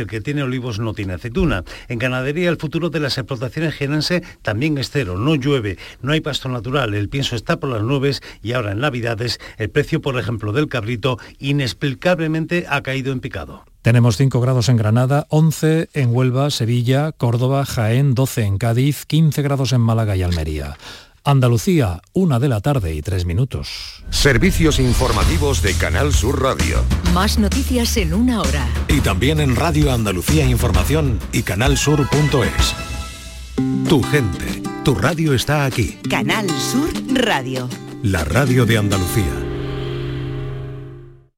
el que tiene olivos no tiene aceituna. En ganadería el futuro de las explotaciones genense también es cero, no llueve, no hay pasto natural, el pienso está por las nubes y ahora en Navidades el precio, por ejemplo, del cabrito inexplicablemente ha caído en picado. Tenemos 5 grados en Granada, 11 en Huelva, Sevilla, Córdoba, Jaén, 12 en Cádiz, 15 grados en Málaga y Almería. Andalucía, una de la tarde y tres minutos. Servicios informativos de Canal Sur Radio. Más noticias en una hora. Y también en Radio Andalucía Información y canalsur.es. Tu gente, tu radio está aquí. Canal Sur Radio. La radio de Andalucía.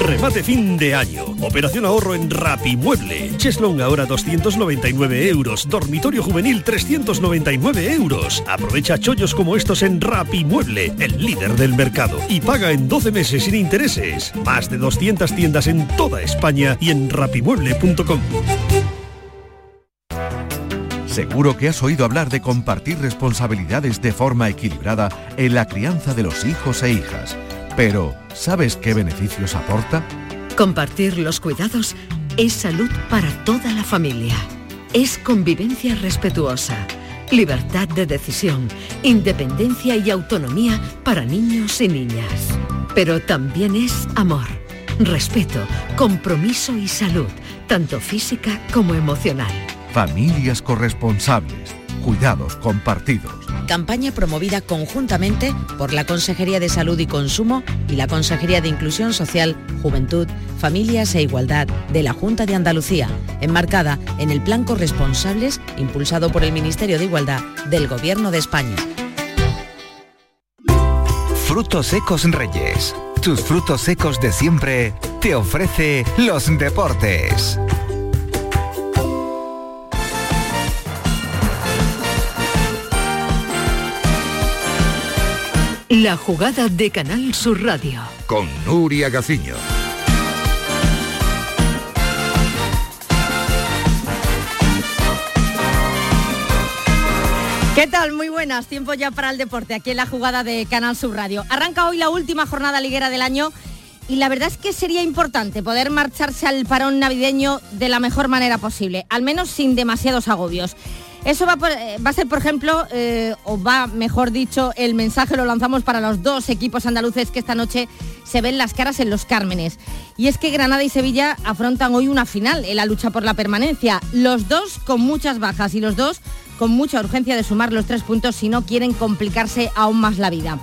Remate fin de año. Operación ahorro en Rapimueble. Cheslong ahora 299 euros. Dormitorio juvenil 399 euros. Aprovecha chollos como estos en Rapimueble, el líder del mercado. Y paga en 12 meses sin intereses. Más de 200 tiendas en toda España y en rapimueble.com. Seguro que has oído hablar de compartir responsabilidades de forma equilibrada en la crianza de los hijos e hijas. Pero, ¿sabes qué beneficios aporta? Compartir los cuidados es salud para toda la familia. Es convivencia respetuosa, libertad de decisión, independencia y autonomía para niños y niñas. Pero también es amor, respeto, compromiso y salud, tanto física como emocional. Familias corresponsables, cuidados compartidos. Campaña promovida conjuntamente por la Consejería de Salud y Consumo y la Consejería de Inclusión Social, Juventud, Familias e Igualdad de la Junta de Andalucía, enmarcada en el Plan Corresponsables impulsado por el Ministerio de Igualdad del Gobierno de España. Frutos secos Reyes. Tus frutos secos de siempre te ofrece los deportes. La jugada de Canal Sur Radio. Con Nuria Gaciño. ¿Qué tal? Muy buenas. Tiempo ya para el deporte aquí en la jugada de Canal Sur Radio. Arranca hoy la última jornada liguera del año y la verdad es que sería importante poder marcharse al parón navideño de la mejor manera posible, al menos sin demasiados agobios. Eso va, eh, va, a ser, por ejemplo, eh, o va, mejor dicho, el mensaje lo lanzamos para los dos equipos andaluces que esta noche se ven las caras en los Cármenes. Y es que Granada y Sevilla afrontan hoy una final en la lucha por la permanencia. Los dos con muchas bajas y los dos con mucha urgencia de sumar los tres puntos si no quieren complicarse aún más la vida.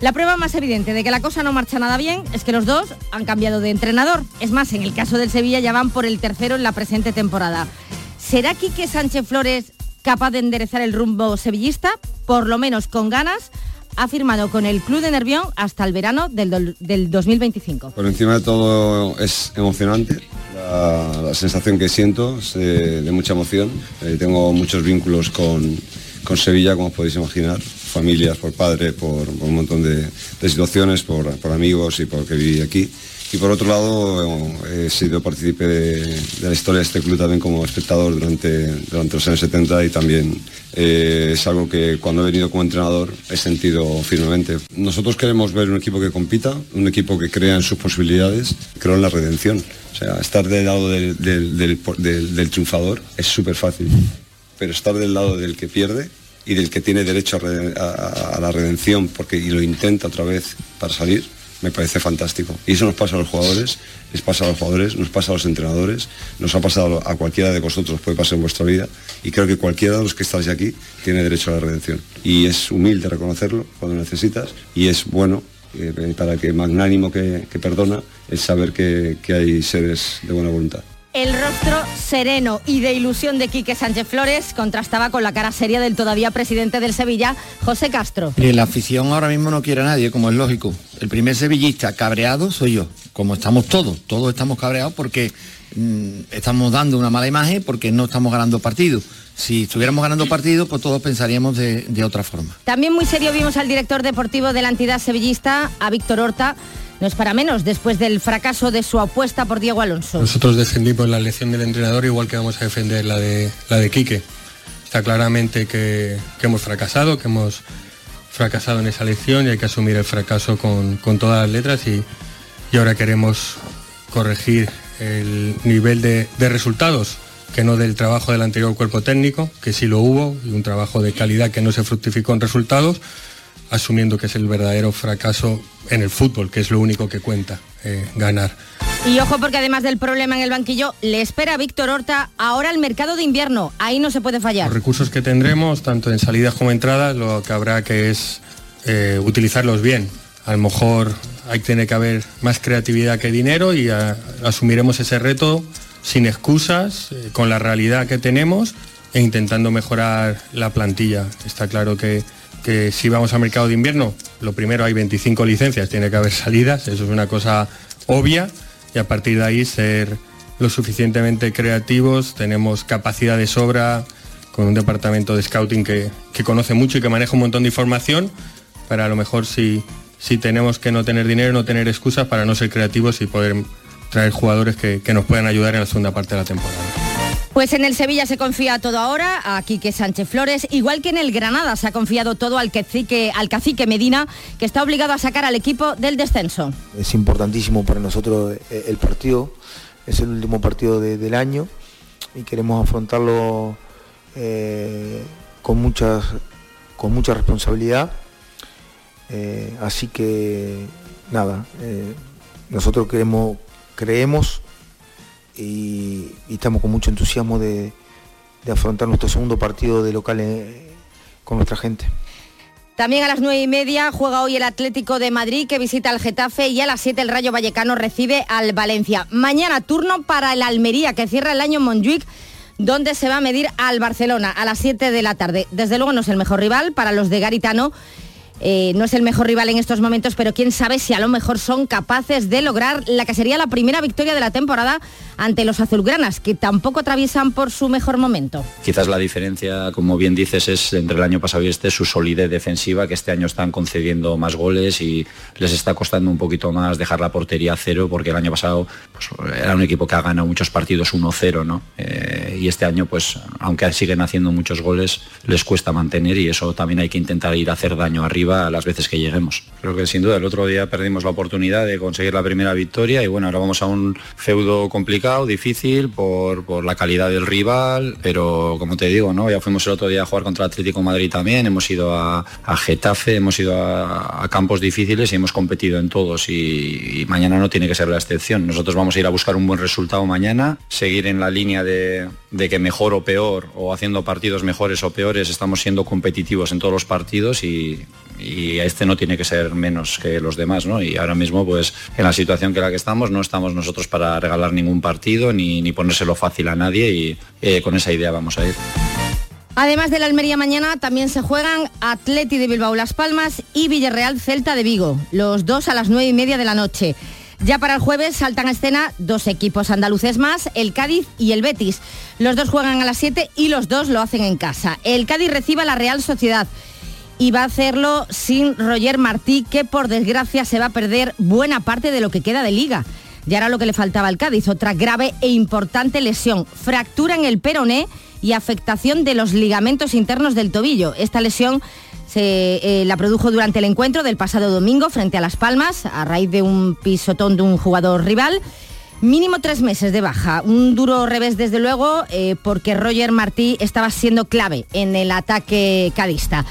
La prueba más evidente de que la cosa no marcha nada bien es que los dos han cambiado de entrenador. Es más, en el caso del Sevilla ya van por el tercero en la presente temporada. ¿Será Quique Sánchez Flores capaz de enderezar el rumbo sevillista, por lo menos con ganas, ha firmado con el Club de Nervión hasta el verano del, 2025. Por encima de todo es emocionante. La, sensación que siento es de, mucha emoción. Eh, tengo muchos vínculos con, Sevilla, como podéis imaginar. Familias, por padre, por, un montón de, situaciones, por, por, amigos y porque viví aquí. Y por otro lado, he sido partícipe de, la historia de este club también como espectador durante, durante los años 70 y también eh, es algo que cuando he venido como entrenador he sentido firmemente. Nosotros queremos ver un equipo que compita, un equipo que crea en sus posibilidades, creo en la redención. O sea, estar del lado del, del, triunfador es súper fácil, pero estar del lado del que pierde y del que tiene derecho a, a la redención porque y lo intenta otra vez para salir, me parece fantástico. Y eso nos pasa a los jugadores, les pasa a los jugadores, nos pasa a los entrenadores, nos ha pasado a cualquiera de vosotros, puede pasar en vuestra vida. Y creo que cualquiera de los que estáis aquí tiene derecho a la redención. Y es humilde reconocerlo cuando necesitas y es bueno eh, para que magnánimo que, perdona es saber que hay seres de buena voluntad. El rostro sereno y de ilusión de Quique Sánchez Flores contrastaba con la cara seria del todavía presidente del Sevilla, José Castro. Y la afición ahora mismo no quiere a nadie, como es lógico. El primer sevillista cabreado soy yo, como estamos todos, todos estamos cabreados porque mm, estamos dando una mala imagen porque no estamos ganando partidos. Si estuviéramos ganando partidos, pues todos pensaríamos de, de otra forma. También muy serio vimos al director deportivo de la entidad sevillista, a Víctor Horta, no es para menos después del fracaso de su apuesta por Diego Alonso. Nosotros defendimos la elección del entrenador igual que vamos a defender la de, la de Quique. Está claramente que, hemos fracasado, que hemos fracasado en esa elección y hay que asumir el fracaso con, con todas las letras y, y, ahora queremos corregir el nivel de, de, resultados, que no del trabajo del anterior cuerpo técnico, que sí lo hubo, y un trabajo de calidad que no se fructificó en resultados, asumiendo que es el verdadero fracaso en el fútbol, que es lo único que cuenta, eh, ganar. Y ojo porque además del problema en el banquillo, le espera a Víctor Horta ahora el mercado de invierno. Ahí no se puede fallar. Los recursos que tendremos, tanto en salidas como entradas, lo que habrá que es eh, utilizarlos bien. A lo mejor hay que tener que haber más creatividad que dinero y a, asumiremos ese reto sin excusas, eh, con la realidad que tenemos e intentando mejorar la plantilla. Está claro que que si vamos al mercado de invierno, lo primero hay 25 licencias, tiene que haber salidas, eso es una cosa obvia, y a partir de ahí ser lo suficientemente creativos, tenemos capacidad de sobra con un departamento de scouting que, que conoce mucho y que maneja un montón de información, para a lo mejor si, si tenemos que no tener dinero, no tener excusas para no ser creativos y poder traer jugadores que, que nos puedan ayudar en la segunda parte de la temporada. Pues en el Sevilla se confía todo ahora a Quique Sánchez Flores, igual que en el Granada se ha confiado todo al cacique, al Medina, que está obligado a sacar al equipo del descenso. Es importantísimo para nosotros el partido, es el último partido de, del año y queremos afrontarlo eh, con, muchas, con mucha responsabilidad. Eh, así que nada, eh, nosotros creemos y, estamos con mucho entusiasmo de, afrontar nuestro segundo partido de local en, con nuestra gente. También a las nueve y media juega hoy el Atlético de Madrid que visita al Getafe y a las 7 el Rayo Vallecano recibe al Valencia. Mañana turno para el Almería que cierra el año Montjuic donde se va a medir al Barcelona a las 7 de la tarde. Desde luego no es el mejor rival para los de Garitano eh, no es el mejor rival en estos momentos, pero quién sabe si a lo mejor son capaces de lograr la que sería la primera victoria de la temporada ante los azulgranas, que tampoco atraviesan por su mejor momento. Quizás la diferencia, como bien dices, es entre el año pasado y este su solidez defensiva, que este año están concediendo más goles y les está costando un poquito más dejar la portería a cero, porque el año pasado pues, era un equipo que ha ganado muchos partidos 1-0, ¿no? Eh, y este año, pues, aunque siguen haciendo muchos goles, les cuesta mantener y eso también hay que intentar ir a hacer daño arriba a las veces que lleguemos. Creo que sin duda el otro día perdimos la oportunidad de conseguir la primera victoria y bueno, ahora vamos a un feudo complicado, difícil por, por la calidad del rival, pero como te digo, ¿no? ya fuimos el otro día a jugar contra Atlético Madrid también, hemos ido a, a Getafe, hemos ido a, a, campos difíciles y hemos competido en todos y, y mañana no tiene que ser la excepción. Nosotros vamos a ir a buscar un buen resultado mañana, seguir en la línea de, de que mejor o peor o haciendo partidos mejores o peores estamos siendo competitivos en todos los partidos y, y este no tiene que ser menos que los demás, ¿no? Y ahora mismo, pues, en la situación que la que estamos, no estamos nosotros para regalar ningún partido ni, ni ponérselo fácil a nadie y eh, con esa idea vamos a ir. Además de la Almería mañana, también se juegan Atleti de Bilbao Las Palmas y Villarreal Celta de Vigo, los dos a las nueve y media de la noche. Ya para el jueves saltan a escena dos equipos andaluces más, el Cádiz y el Betis. Los dos juegan a las 7 y los dos lo hacen en casa. El Cádiz recibe a la Real Sociedad y va a hacerlo sin Roger Martí, que por desgracia se va a perder buena parte de lo que queda de liga. Y ahora lo que le faltaba al Cádiz, otra grave e importante lesión, fractura en el peroné y afectación de los ligamentos internos del tobillo. Esta lesión se eh, la produjo durante el encuentro del pasado domingo frente a Las Palmas, a raíz de un pisotón de un jugador rival. Mínimo tres meses de baja, un duro revés desde luego, eh, porque Roger Martí estaba siendo clave en el ataque cadista.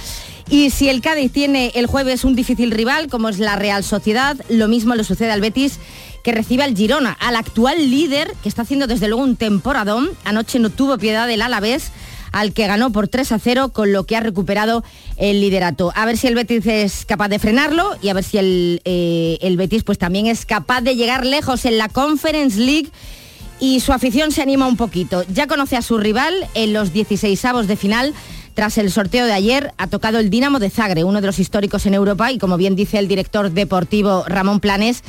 Y si el Cádiz tiene el jueves un difícil rival, como es la Real Sociedad, lo mismo le sucede al Betis, que recibe al Girona, al actual líder, que está haciendo desde luego un temporadón. Anoche no tuvo piedad del Alavés, al que ganó por 3 a 0, con lo que ha recuperado el liderato. A ver si el Betis es capaz de frenarlo y a ver si el, eh, el Betis pues también es capaz de llegar lejos en la Conference League y su afición se anima un poquito. Ya conoce a su rival en los 16 avos de final. Tras el sorteo de ayer ha tocado el Dinamo de Zagre, uno de los históricos en Europa y como bien dice el director deportivo Ramón Planes,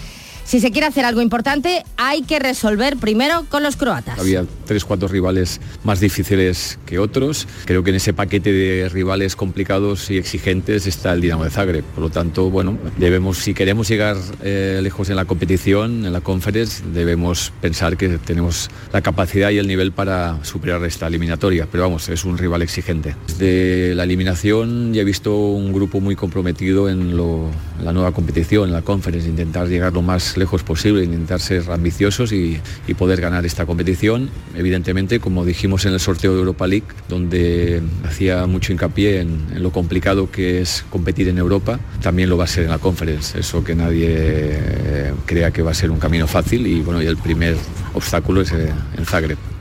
Si se quiere hacer algo importante, hay que resolver primero con los croatas. Había tres, cuatro rivales más difíciles que otros. Creo que en ese paquete de rivales complicados y exigentes está el Dinamo de Zagreb. Por lo tanto, bueno, debemos, si queremos llegar eh, lejos en la competición, en la conference, debemos pensar que tenemos la capacidad y el nivel para superar esta eliminatoria. Pero vamos, es un rival exigente. Desde la eliminación ya he visto un grupo muy comprometido en, la nueva competición, en la conference, intentar llegar lo más lejos posible, intentar ser ambiciosos y, poder ganar esta competición. Evidentemente, como dijimos en el sorteo de Europa League, donde hacía mucho hincapié en, lo complicado que es competir en Europa, también lo va a ser en la conference. Eso que nadie eh, crea que va a ser un camino fácil y bueno, y el primer obstáculo es eh, en Zagreb.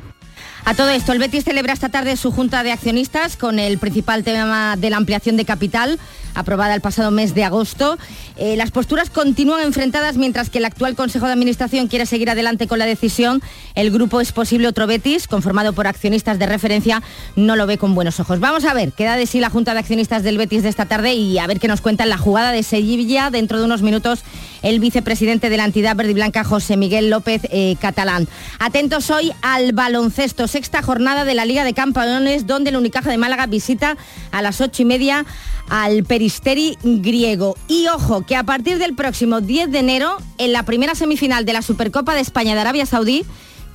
A todo esto, el Betis celebra esta tarde su junta de accionistas con el principal tema de la ampliación de capital aprobada el pasado mes de agosto. Eh, las posturas continúan enfrentadas mientras que el actual Consejo de Administración quiere seguir adelante con la decisión. El grupo es posible otro Betis, conformado por accionistas de referencia, no lo ve con buenos ojos. Vamos a ver qué da de sí la Junta de Accionistas del Betis de esta tarde y a ver qué nos cuenta la jugada de Sevilla. Dentro de unos minutos, el vicepresidente de la entidad verde y blanca, José Miguel López eh, Catalán. Atentos hoy al baloncesto, sexta jornada de la Liga de Campeones, donde el Unicaja de Málaga visita a las ocho y media al Peristeri griego. Y ojo, que a partir del próximo 10 de enero, en la primera semifinal de la Supercopa de España de Arabia Saudí,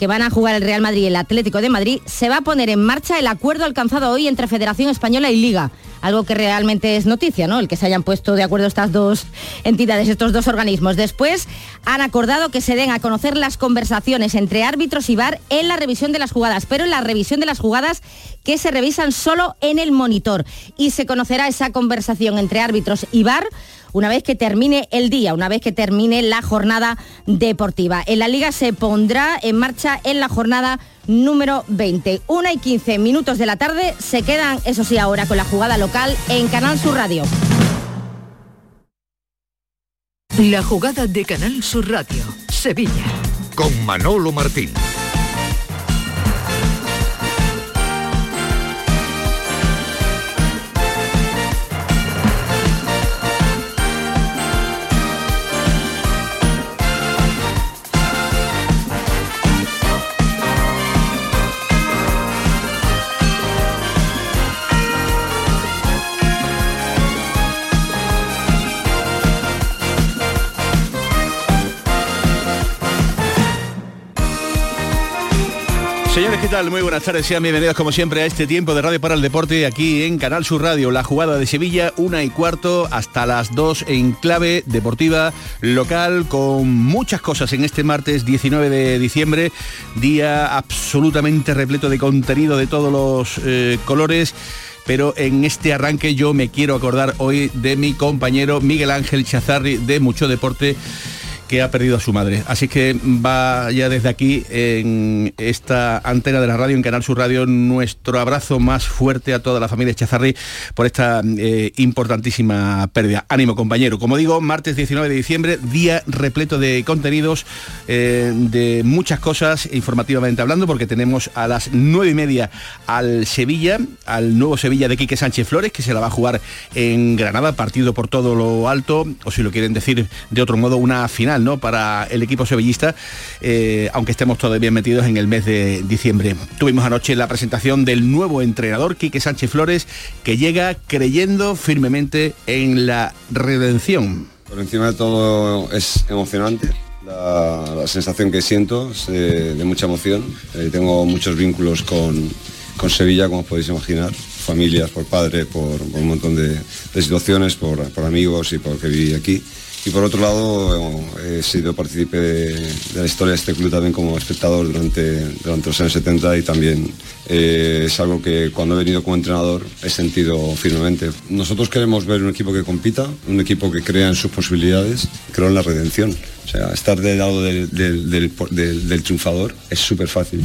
que van a jugar el Real Madrid y el Atlético de Madrid, se va a poner en marcha el acuerdo alcanzado hoy entre Federación Española y Liga. Algo que realmente es noticia, ¿no? El que se hayan puesto de acuerdo estas dos entidades, estos dos organismos. Después han acordado que se den a conocer las conversaciones entre árbitros y VAR en la revisión de las jugadas, pero en la revisión de las jugadas que se revisan solo en el monitor. Y se conocerá esa conversación entre árbitros y VAR una vez que termine el día, una vez que termine la jornada deportiva. En la liga se pondrá en marcha en la jornada número 20. Una y 15 minutos de la tarde se quedan, eso sí, ahora con la jugada local en Canal Sur Radio. La jugada de Canal Sur Radio, Sevilla. Con Manolo Martín. Señores, ¿qué tal? Muy buenas tardes, sean bienvenidos como siempre a este tiempo de Radio para el Deporte aquí en Canal Sur Radio. La jugada de Sevilla, una y cuarto hasta las dos en clave deportiva local con muchas cosas en este martes 19 de diciembre, día absolutamente repleto de contenido de todos los eh, colores pero en este arranque yo me quiero acordar hoy de mi compañero Miguel Ángel Chazarri de Mucho Deporte que ha perdido a su madre. Así que va ya desde aquí, en esta antena de la radio, en Canal Sur Radio, nuestro abrazo más fuerte a toda la familia Chazarri por esta eh, importantísima pérdida. Ánimo, compañero. Como digo, martes 19 de diciembre, día repleto de contenidos, eh, de muchas cosas, informativamente hablando, porque tenemos a las nueve y media al Sevilla, al nuevo Sevilla de Quique Sánchez Flores, que se la va a jugar en Granada, partido por todo lo alto, o si lo quieren decir de otro modo, una final para el equipo sevillista, eh, aunque estemos todavía metidos en el mes de diciembre. Tuvimos anoche la presentación del nuevo entrenador, Quique Sánchez Flores, que llega creyendo firmemente en la redención. Por encima de todo es emocionante. La, sensación que siento es de, mucha emoción. Eh, tengo muchos vínculos con, Sevilla, como podéis imaginar familias, por padre, por, un montón de, situaciones, por, por, amigos y porque viví aquí. Y por otro lado, he sido partícipe de, la historia de este club también como espectador durante, durante los años 70 y también eh, es algo que cuando he venido como entrenador he sentido firmemente. Nosotros queremos ver un equipo que compita, un equipo que crea en sus posibilidades, creo en la redención. O sea, estar del lado del, del, triunfador es súper fácil,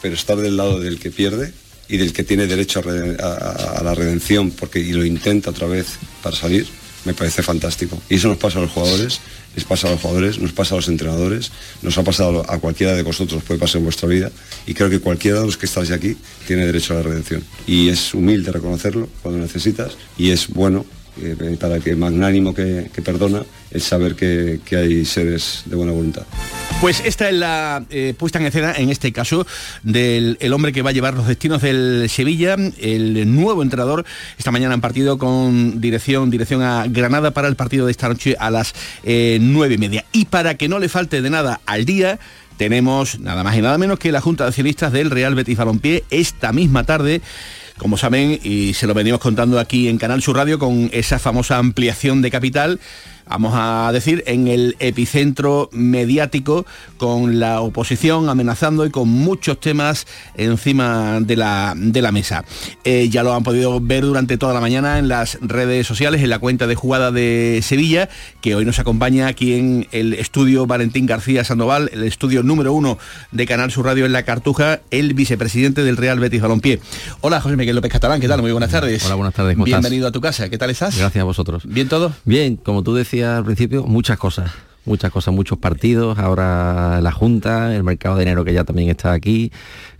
pero estar del lado del que pierde y del que tiene derecho a, a la redención porque, y lo intenta otra vez para salir, me parece fantástico. Y eso nos pasa a los jugadores, les pasa a los jugadores, nos pasa a los entrenadores, nos ha pasado a cualquiera de vosotros, puede pasar en vuestra vida. Y creo que cualquiera de los que estáis aquí tiene derecho a la redención. Y es humilde reconocerlo cuando necesitas y es bueno eh, para que magnánimo que, perdona, el saber que, hay seres de buena voluntad. Pues esta es la eh, puesta en escena, en este caso, del hombre que va a llevar los destinos del Sevilla, el nuevo entrenador, esta mañana en partido con dirección, dirección a Granada para el partido de esta noche a las eh, nueve y media. Y para que no le falte de nada al día, tenemos nada más y nada menos que la Junta de Accionistas del Real Betis Balompié esta misma tarde como saben, y se lo venimos contando aquí en Canal Sur Radio con esa famosa ampliación de capital vamos a decir, en el epicentro mediático con la oposición amenazando y con muchos temas encima de la, de la mesa. Eh, ya lo han podido ver durante toda la mañana en las redes sociales, en la cuenta de jugada de Sevilla, que hoy nos acompaña aquí en el estudio Valentín García Sandoval, el estudio número uno de Canal Sur Radio en La Cartuja, el vicepresidente del Real Betis Balompié. Hola, José Miguel López Catalán, ¿qué tal? Muy buenas tardes. Hola, buenas tardes. Bienvenido a tu casa, ¿qué tal estás? Gracias a vosotros. ¿Bien todo? Bien, como tú decías al principio, muchas cosas muchas cosas, muchos partidos, ahora la Junta, el mercado de enero que ya también está aquí,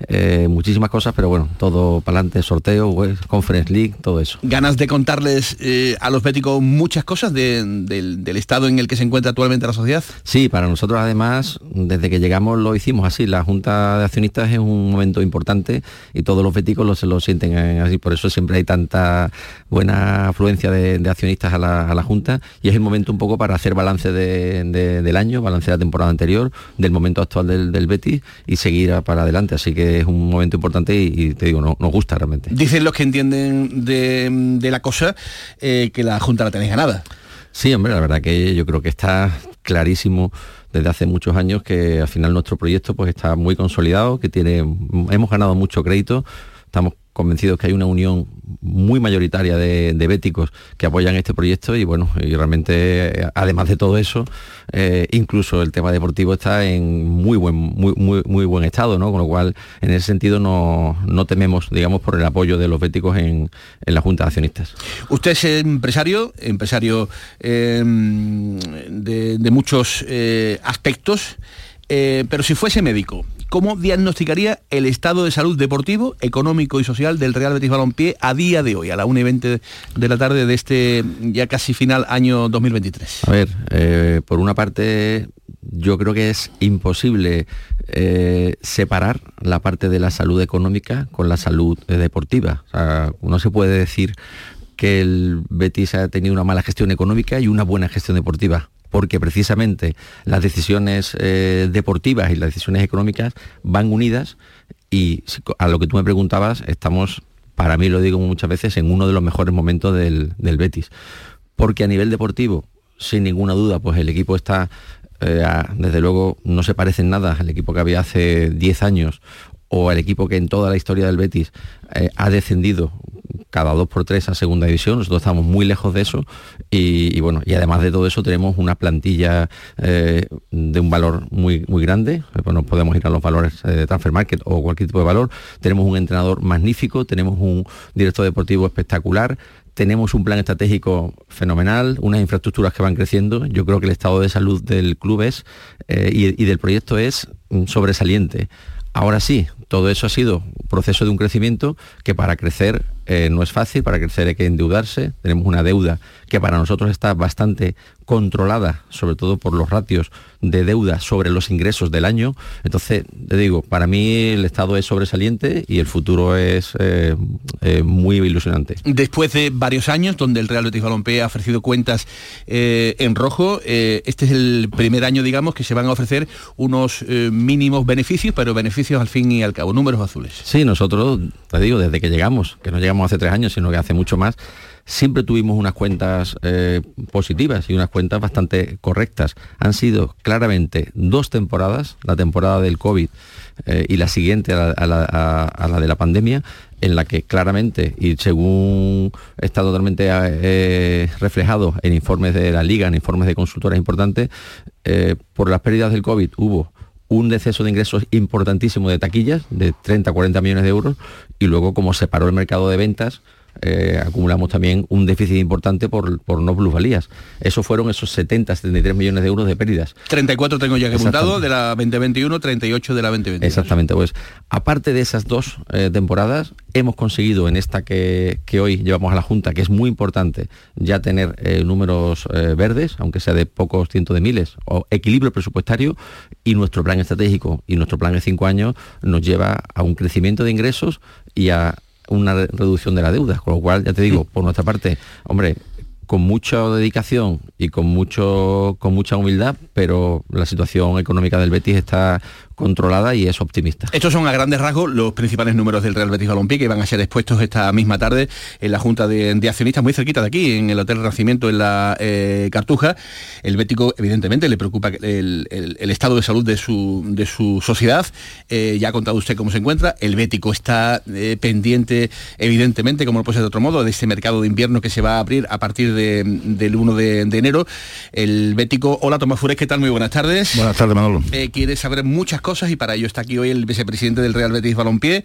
eh, muchísimas cosas, pero bueno, todo para adelante, sorteo, Conference League, todo eso. ¿Ganas de contarles eh, a los béticos muchas cosas del, estado en el que se encuentra actualmente la sociedad? Sí, para nosotros además, desde que llegamos lo hicimos así, la Junta de Accionistas es un momento importante y todos los béticos lo, se lo sienten así, por eso siempre hay tanta buena afluencia de, accionistas a la, Junta y es el momento un poco para hacer balance del año, balance de la temporada anterior, del momento actual del, del Betis y seguir para adelante, así que es un momento importante y, te digo, no, nos gusta realmente. Dicen los que entienden de, la cosa eh, que la Junta la tenéis ganada. Sí, hombre, la verdad que yo creo que está clarísimo desde hace muchos años que al final nuestro proyecto pues está muy consolidado, que tiene, hemos ganado mucho crédito, estamos convencidos que hay una unión muy mayoritaria de, béticos que apoyan este proyecto y bueno, y realmente además de todo eso, eh, incluso el tema deportivo está en muy buen, muy, muy, muy buen estado, ¿no? Con lo cual, en ese sentido no, tememos, digamos, por el apoyo de los béticos en, la Junta de Accionistas. Usted es empresario, empresario eh, de, muchos eh, aspectos, pero si fuese médico, ¿Cómo diagnosticaría el estado de salud deportivo, económico y social del Real Betis Balompié a día de hoy, a la 1 y 20 de la tarde de este ya casi final año 2023? A ver, eh, por una parte yo creo que es imposible eh, separar la parte de la salud económica con la salud eh, deportiva. O no se puede decir que el Betis ha tenido una mala gestión económica y una buena gestión deportiva porque precisamente las decisiones eh, deportivas y las decisiones económicas van unidas y a lo que tú me preguntabas, estamos, para mí lo digo muchas veces, en uno de los mejores momentos del, Betis. Porque a nivel deportivo, sin ninguna duda, pues el equipo está, eh, desde luego, no se parece en nada al equipo que había hace 10 años o al equipo que en toda la historia del Betis eh, ha descendido cada dos por tres a segunda división, nosotros estamos muy lejos de eso y, bueno, y además de todo eso tenemos una plantilla eh, de un valor muy, muy grande, bueno, podemos ir a los valores de transfer market o cualquier tipo de valor, tenemos un entrenador magnífico, tenemos un director deportivo espectacular, tenemos un plan estratégico fenomenal, unas infraestructuras que van creciendo. Yo creo que el estado de salud del club es eh, y, del proyecto es sobresaliente. Ahora sí, todo eso ha sido un proceso de un crecimiento que para crecer eh, no es fácil, para crecer hay que endeudarse, tenemos una deuda que para nosotros está bastante controlada, sobre todo por los ratios de deuda sobre los ingresos del año. Entonces, te digo, para mí el estado es sobresaliente y el futuro es eh, eh, muy ilusionante. Después de varios años donde el Real Betis Balompié ha ofrecido cuentas en rojo, este es el primer año, digamos, que se van a ofrecer unos mínimos beneficios, pero beneficios al fin y al cabo, números azules. Sí, nosotros, te digo, desde que llegamos, que no llegamos hace tres años, sino que hace mucho más, siempre tuvimos unas cuentas eh, positivas y unas cuentas bastante correctas. Han sido claramente dos temporadas, la temporada del COVID eh, y la siguiente a la, de la pandemia, en la que claramente, y según está totalmente eh, reflejado en informes de la Liga, en informes de consultoras importantes, por las pérdidas del COVID hubo un deceso de ingresos importantísimo de taquillas, de 30 40 millones de euros, y luego como se paró el mercado de ventas, eh, acumulamos también un déficit importante por, por no plusvalías. Eso fueron esos 70, 73 millones de euros de pérdidas. 34 tengo ya que apuntado de la 2021, 38 de la 2022. Exactamente, pues aparte de esas dos eh, temporadas, hemos conseguido en esta que, que, hoy llevamos a la Junta, que es muy importante, ya tener eh, números verdes, aunque sea de pocos cientos de miles, o equilibrio presupuestario, y nuestro plan estratégico y nuestro plan de cinco años nos lleva a un crecimiento de ingresos y a una reducción de la deuda, con lo cual, ya te digo, por nuestra parte, hombre, con mucha dedicación y con mucho con mucha humildad, pero la situación económica del Betis está controlada y es optimista. Estos son a grandes rasgos los principales números del Real Betis Balompié que van a ser expuestos esta misma tarde en la Junta de, Accionistas muy cerquita de aquí, en el Hotel Renacimiento en la eh, Cartuja. El Bético evidentemente le preocupa el, estado de salud de su, de su sociedad. Eh, ya ha contado usted cómo se encuentra. El Bético está eh, pendiente evidentemente, como no puede ser de otro modo, de este mercado de invierno que se va a abrir a partir del 1 de, enero. El Bético, hola Tomás Fures, ¿qué tal? Muy buenas tardes. Buenas tardes, Manolo. quiere saber muchas cosas y para ello está aquí hoy el vicepresidente del Real Betis Balompié.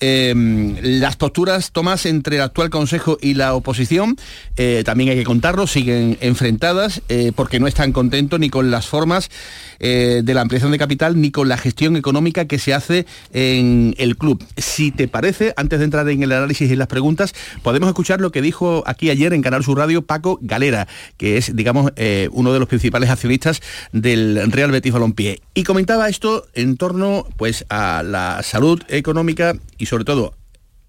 Em, las posturas, Tomás, entre el actual Consejo y la oposición, eh, también hay que contarlo, siguen enfrentadas eh, porque no están contentos ni con las formas eh, de la ampliación de capital ni con la gestión económica que se hace en el club. Si te parece, antes de entrar en el análisis y las preguntas, podemos escuchar lo que dijo aquí ayer en Canal Sur Radio Paco Galera, que es, digamos, uno de los principales accionistas del Real Betis Balompié. Y comentaba esto en torno pues, a la salud económica y sobre todo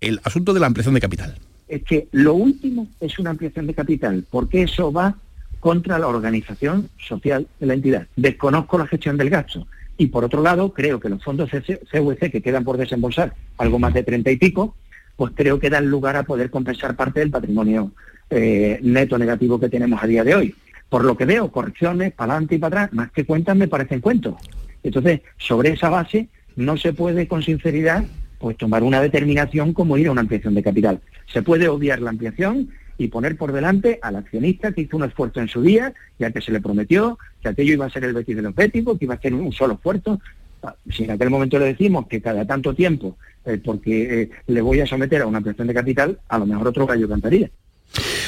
el asunto de la ampliación de capital. Es que lo último es una ampliación de capital, porque eso va contra la organización social de la entidad. Desconozco la gestión del gasto. Y por otro lado, creo que los fondos CVC que quedan por desembolsar, algo más de treinta y pico, pues creo que dan lugar a poder compensar parte del patrimonio eh, neto negativo que tenemos a día de hoy. Por lo que veo, correcciones para adelante y para atrás, más que cuentas me parecen cuentos. Entonces, sobre esa base no se puede con sinceridad pues tomar una determinación como ir a una ampliación de capital. Se puede obviar la ampliación y poner por delante al accionista que hizo un esfuerzo en su día, ya que se le prometió que aquello iba a ser el Betis de los que iba a ser un solo esfuerzo. Ah, si en aquel momento le decimos que cada tanto tiempo, eh, porque eh, le voy a someter a una ampliación de capital, a lo mejor otro gallo cantaría.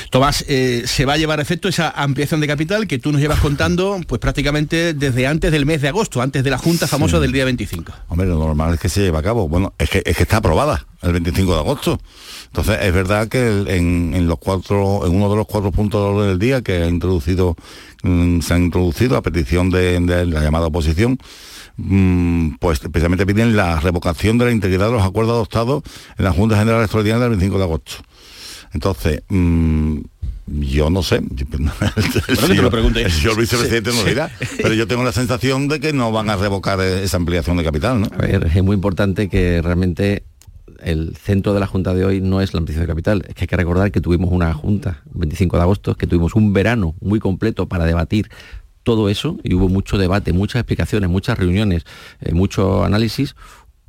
Tomás, eh, se va a llevar a efecto esa ampliación de capital que tú nos llevas contando pues prácticamente desde antes del mes de agosto, antes de la Junta famosa del día 25. Hombre, lo normal es que se lleve a cabo. Bueno, es que, es que está aprobada el 25 de agosto. Entonces, es verdad que en, los cuatro, en uno de los cuatro puntos del día que ha introducido, mm, se ha introducido a petición de, la llamada oposición, mm, pues precisamente piden la revocación de la integridad de los acuerdos adoptados en la Junta General Extraordinaria del 25 de agosto. Entonces, mm, yo no sé. El, señor, vicepresidente no dirá. Pero yo tengo la sensación de que no van a revocar esa ampliación de capital, ¿no? A ver, es muy importante que realmente el centro de la Junta de hoy no es la ampliación de capital. Es que hay que recordar que tuvimos una Junta, 25 de agosto, que tuvimos un verano muy completo para debatir todo eso y hubo mucho debate, muchas explicaciones, muchas reuniones, eh, mucho análisis.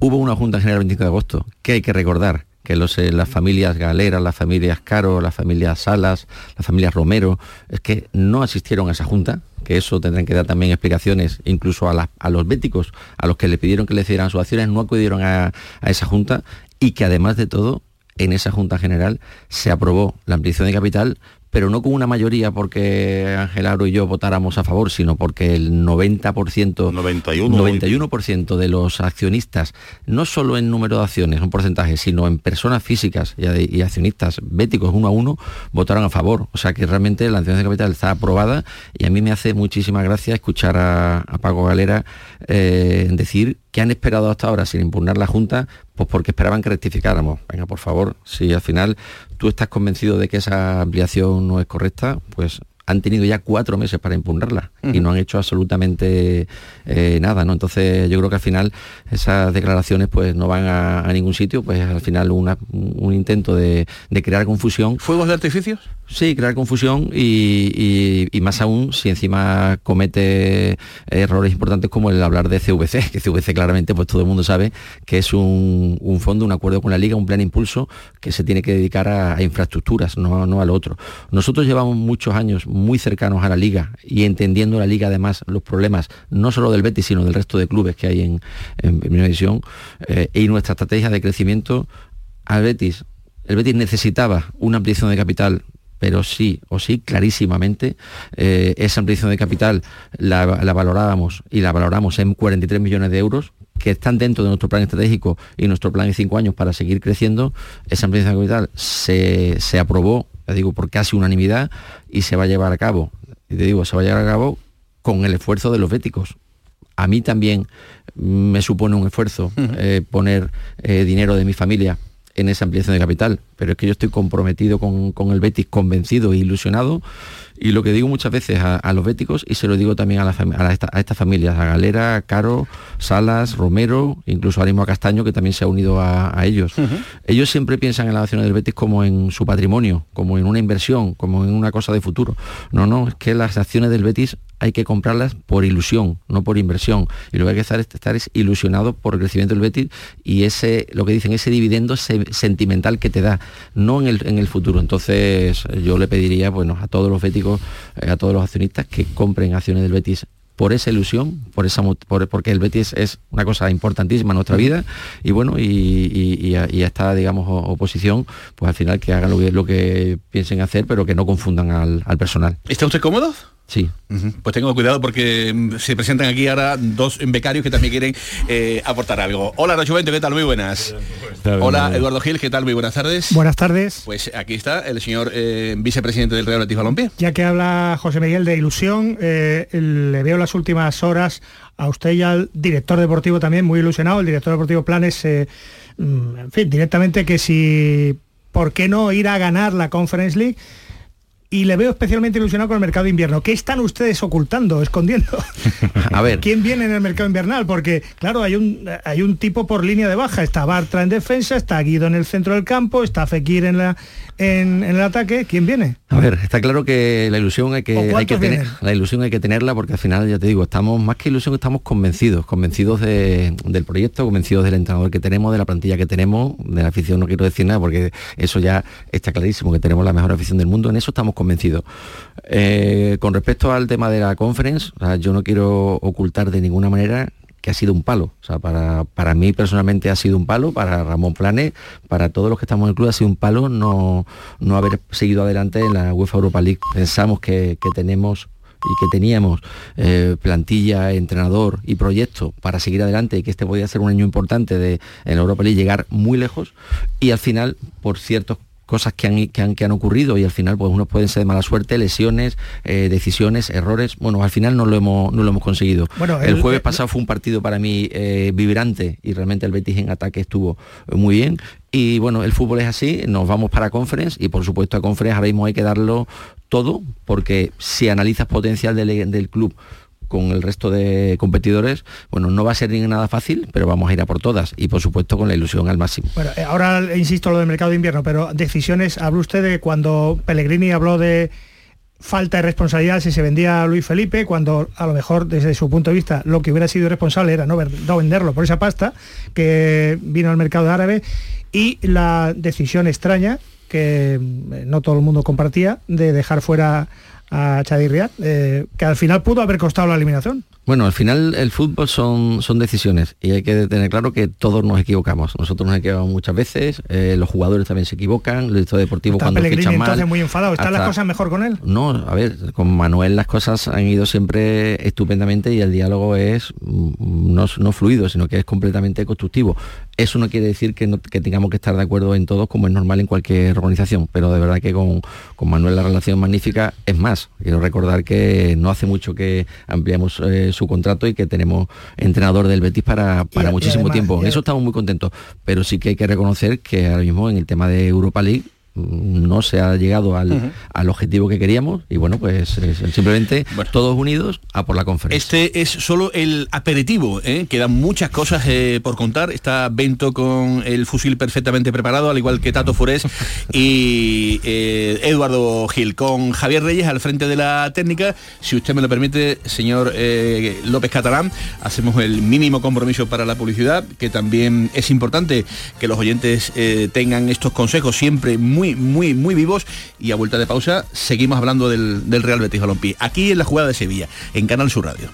Hubo una Junta General 25 de agosto que hay que recordar que los, las familias Galera, las familias Caro, las familias Salas, las familias Romero, es que no asistieron a esa junta, que eso tendrán que dar también explicaciones, incluso a, a los béticos, a los que le pidieron que le cedieran sus acciones, no acudieron a, a esa junta y que además de todo, en esa Junta General se aprobó la ampliación de capital pero no con una mayoría porque Ángel Aro y yo votáramos a favor, sino porque el 90%, 91, 91 de los accionistas, no solo en número de acciones, un porcentaje, sino en personas físicas y, accionistas béticos uno a uno, votaron a favor. O sea que realmente la ampliación de capital está aprobada y a mí me hace muchísima gracia escuchar a, Paco Galera eh, decir que han esperado hasta ahora sin impugnar la Junta, pues porque esperaban que rectificáramos. Venga, por favor, si al final tú estás convencido de que esa ampliación no es correcta, pues han tenido ya cuatro meses para impugnarla y no han hecho absolutamente eh, nada, ¿no? Entonces yo creo que al final esas declaraciones pues no van a, ningún sitio, pues al final un intento de, de, crear confusión. ¿Fuegos de artificios? Sí, crear confusión y, más aún si encima comete errores importantes como el hablar de CVC, que CVC claramente pues todo el mundo sabe que es un, fondo, un acuerdo con la Liga, un plan impulso que se tiene que dedicar a, infraestructuras, no, no al otro. Nosotros llevamos muchos años muy cercanos a la Liga y entendiendo la Liga además los problemas no solo del Betis, sino del resto de clubes que hay en, Primera División, eh, y nuestra estrategia de crecimiento al Betis el Betis necesitaba una ampliación de capital pero sí o sí, clarísimamente, eh, esa ampliación de capital la, valorábamos y la valoramos en 43 millones de euros, que están dentro de nuestro plan estratégico y nuestro plan de cinco años para seguir creciendo, esa ampliación de capital se, se aprobó, ya digo, por casi unanimidad y se va a llevar a cabo. Y te digo, se va a llevar a cabo con el esfuerzo de los béticos. A mí también me supone un esfuerzo eh, poner eh, dinero de mi familia en esa ampliación de capital, pero es que yo estoy comprometido con, con el Betis, convencido e ilusionado y lo que digo muchas veces a, los béticos, y se lo digo también a, estas familias, a Galera, Caro, Salas, Romero, incluso a Castaño, que también se ha unido a, ellos. Ellos siempre piensan en las acciones del Betis como en su patrimonio, como en una inversión, como en una cosa de futuro. No, no, es que las acciones del Betis hay que comprarlas por ilusión, no por inversión. Y lo que hay que estar es, estar es ilusionado por el crecimiento del Betis y ese, lo que dicen, ese dividendo sentimental que te da, no en el, en el futuro. Entonces yo le pediría bueno, a todos los béticos eh, a todos los accionistas que compren acciones del Betis por esa ilusión, por esa, porque el Betis es una cosa importantísima en nuestra vida y bueno, y, a, esta, digamos, oposición, pues al final que hagan lo que, piensen hacer, pero que no confundan al, al personal. ¿Está usted cómodo? Sí. Pues tengo cuidado porque mm, se presentan aquí ahora dos becarios que también quieren eh, aportar algo. Hola Nacho ¿qué tal? Muy buenas. Hola Eduardo Gil, ¿qué tal? Muy buenas tardes. Buenas tardes. Pues aquí está el señor eh, vicepresidente del Real Betis Balompié. Ya que habla José Miguel de ilusión, eh, le veo últimas horas a usted y al director deportivo también muy ilusionado, el director deportivo Planes, mm, en fin, directamente que si, ¿por qué no ir a ganar la Conference League? Y le veo especialmente ilusionado con el mercado invierno. ¿Qué están ustedes ocultando, escondiendo? A ver. ¿Quién viene en el mercado invernal? Porque, claro, hay un, hay un tipo por línea de baja. Está Bartra en defensa, está Guido en el centro del campo, está Fekir en, la, en, el ataque. ¿Quién viene? A ver, está claro que la ilusión hay que, hay que tener, la ilusión hay que tenerla porque al final, ya te digo, estamos más que ilusión, estamos convencidos, convencidos del proyecto, convencidos del entrenador que tenemos, de la plantilla que tenemos, de la afición no quiero decir nada porque eso ya está clarísimo, que tenemos la mejor afición del mundo, en eso estamos convencido. Eh, con respecto al tema de la conference, yo no quiero ocultar de ninguna manera que ha sido un palo. O sea, para, para mí personalmente ha sido un palo, para Ramón Plane, para todos los que estamos en el club ha sido un palo no, no haber seguido adelante en la UEFA Europa League. Pensamos que, tenemos y que teníamos eh, plantilla, entrenador y proyecto para seguir adelante y que este podía ser un año importante de en Europa League llegar muy lejos y al final por ciertos cosas que han, que han, que han ocurrido y al final pues unos pueden ser de mala suerte, lesiones, eh, decisiones, errores. Bueno, al final no lo hemos, no lo hemos conseguido. Bueno, el, jueves pasado fue un partido para mí eh, vibrante y realmente el Betis en ataque estuvo muy bien. Y bueno, el fútbol es así, nos vamos para Conference y por supuesto a Conference ahora mismo hay que darlo todo porque si analizas potencial del, del club con el resto de competidores, bueno, no va a ser ni nada fácil, pero vamos a ir a por todas y por supuesto con la ilusión al máximo. Bueno, eh, ahora insisto lo del mercado de invierno, pero decisiones, habló usted de cuando Pellegrini habló de falta de responsabilidad si se vendía a Luis Felipe, cuando a lo mejor desde su punto de vista lo que hubiera sido irresponsable era no, venderlo por esa pasta que vino al mercado árabe y la decisión extraña que eh, no todo el mundo compartía de dejar fuera a Chadirria, eh, que al final pudo haber costado la eliminación. Bueno, al final el fútbol son, son decisiones y hay que tener claro que todos nos equivocamos. Nosotros nos equivocamos muchas veces, eh, los jugadores también se equivocan, el director deportivo cuando fichan mal. muy enfadado. ¿Están las cosas mejor con él? No, a ver, con Manuel las cosas han ido siempre estupendamente y el diálogo es mm, no, no fluido, sino que es completamente constructivo. Eso no quiere decir que, que tengamos que estar de acuerdo en todos como es normal en cualquier organización, pero de verdad que con, con Manuel la relación magnífica es más. Quiero recordar que no hace mucho que ampliamos eh, su contrato y que tenemos entrenador del Betis para, para muchísimo tiempo. En eso estamos muy contentos, pero sí que hay que reconocer que ahora mismo en el tema de Europa League no se ha llegado al, objetivo que queríamos y bueno, pues simplemente todos unidos a por la conferencia. Este es solo el aperitivo, ¿eh? quedan muchas cosas eh, por contar. Está Bento con el fusil perfectamente preparado, al igual que Tato Furés y eh, Eduardo Gil, con Javier Reyes al frente de la técnica. Si usted me lo permite, señor López Catalán, hacemos el mínimo compromiso para la publicidad, que también es importante que los oyentes tengan estos consejos siempre muy muy, muy, vivos. Y a vuelta de pausa, seguimos hablando del, Real Betis Balompié. Aquí en la jugada de Sevilla, en Canal Sur Radio.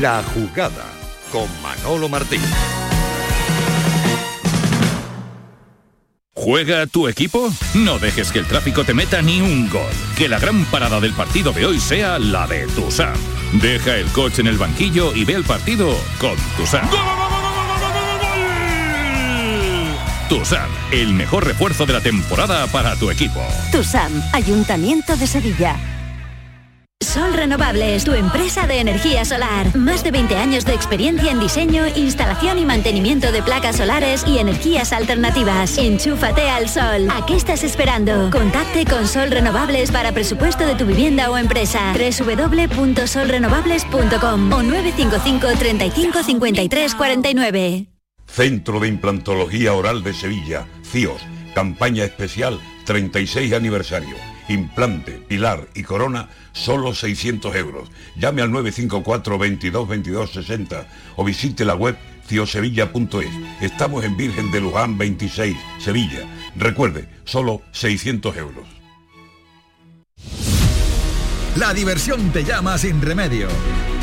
La jugada con Manolo Martín. ¿Juega tu equipo? No dejes que el tráfico te meta ni un gol. Que la gran parada del partido de hoy sea la de Tusam. Deja el coche en el banquillo y ve el partido con Tusam. Tusam, el mejor refuerzo de la temporada para tu equipo. TUSAM, Ayuntamiento de Sevilla. Sol Renovables, tu empresa de energía solar. Más de 20 años de experiencia en diseño, instalación y mantenimiento de placas solares y energías alternativas. Enchúfate al sol. ¿A qué estás esperando? Contacte con Sol Renovables para presupuesto de tu vivienda o empresa. www.solrenovables.com o 955 35 53 49. Centro de Implantología Oral de Sevilla, CIOS, campaña especial 36 aniversario. Implante, pilar y corona, solo 600 euros. Llame al 954 22 22 60 o visite la web ciosevilla.es. Estamos en Virgen de Luján 26, Sevilla. Recuerde, solo 600 euros. La diversión te llama sin remedio.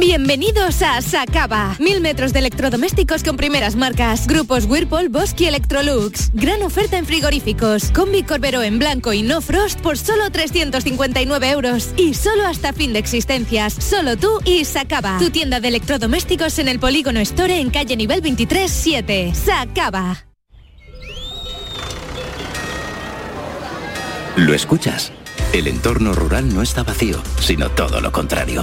Bienvenidos a Sacaba. Mil metros de electrodomésticos con primeras marcas. Grupos Whirlpool, Bosque y Electrolux. Gran oferta en frigoríficos. Combi Corbero en blanco y no frost por solo 359 euros. Y solo hasta fin de existencias. Solo tú y Sacaba. Tu tienda de electrodomésticos en el Polígono Store en calle nivel 23 7. Sacaba. ¿Lo escuchas? El entorno rural no está vacío, sino todo lo contrario.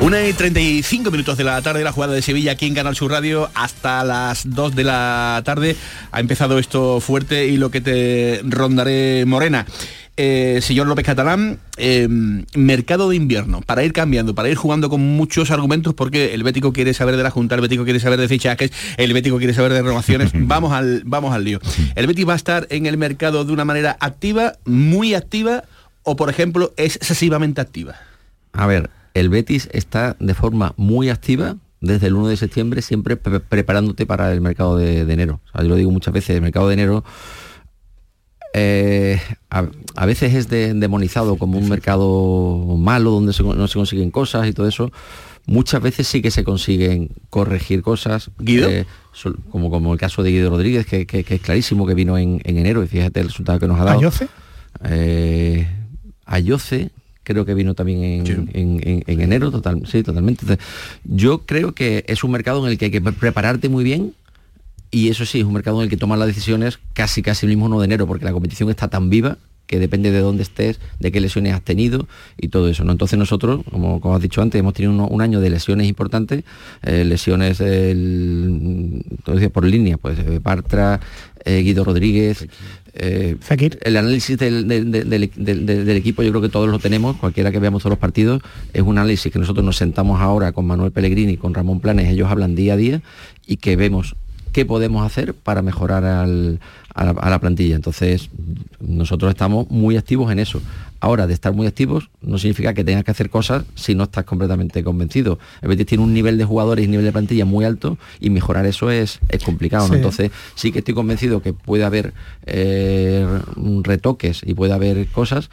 Una y 35 minutos de la tarde, la jugada de Sevilla aquí en Canal Sur Radio hasta las 2 de la tarde. Ha empezado esto fuerte y lo que te rondaré morena. Eh, señor López Catalán, eh, mercado de invierno, para ir cambiando, para ir jugando con muchos argumentos, porque el Bético quiere saber de la Junta, el Bético quiere saber de fichajes, el Bético quiere saber de renovaciones. vamos, al, vamos al lío. ¿El Betis va a estar en el mercado de una manera activa, muy activa, o por ejemplo, es excesivamente activa? A ver, el Betis está de forma muy activa desde el 1 de septiembre, siempre pre- preparándote para el mercado de, de enero. O sea, yo lo digo muchas veces, el mercado de enero eh, a, a veces es de- demonizado como un mercado malo donde se no se consiguen cosas y todo eso. Muchas veces sí que se consiguen corregir cosas. ¿Guido? eh, como, como el caso de Guido Rodríguez, que, que- que es clarísimo, que vino en, en enero y fíjate el resultado que nos ha dado. ¿Ayoce? Eh, Ayoce creo que vino también en, en- en- en enero, total, sí, totalmente. Entonces, yo creo que es un mercado en el que hay que pre- prepararte muy bien y eso sí, es un mercado en el que toman las decisiones casi casi el mismo 1 de enero, porque la competición está tan viva que depende de dónde estés, de qué lesiones has tenido y todo eso. ¿no? Entonces nosotros, como, como has dicho antes, hemos tenido un año de lesiones importantes, eh, lesiones todo decía por línea, pues eh, Bartra, eh, Guido Rodríguez, eh, el análisis del, del- del- del- del- del equipo yo creo que todos lo tenemos, cualquiera que veamos todos los partidos, es un análisis que nosotros nos sentamos ahora con Manuel Pellegrini, con Ramón Planes, ellos hablan día a día y que vemos qué podemos hacer para mejorar al- a, la, a la plantilla. Entonces, nosotros estamos muy activos en eso. Ahora, de estar muy activos no significa que tengas que hacer cosas si no estás completamente convencido. El Betis tiene un nivel de jugadores y nivel de plantilla muy alto y mejorar eso es, es complicado. ¿no? Sí. Entonces, sí que estoy convencido que puede haber eh, retoques y puede haber cosas.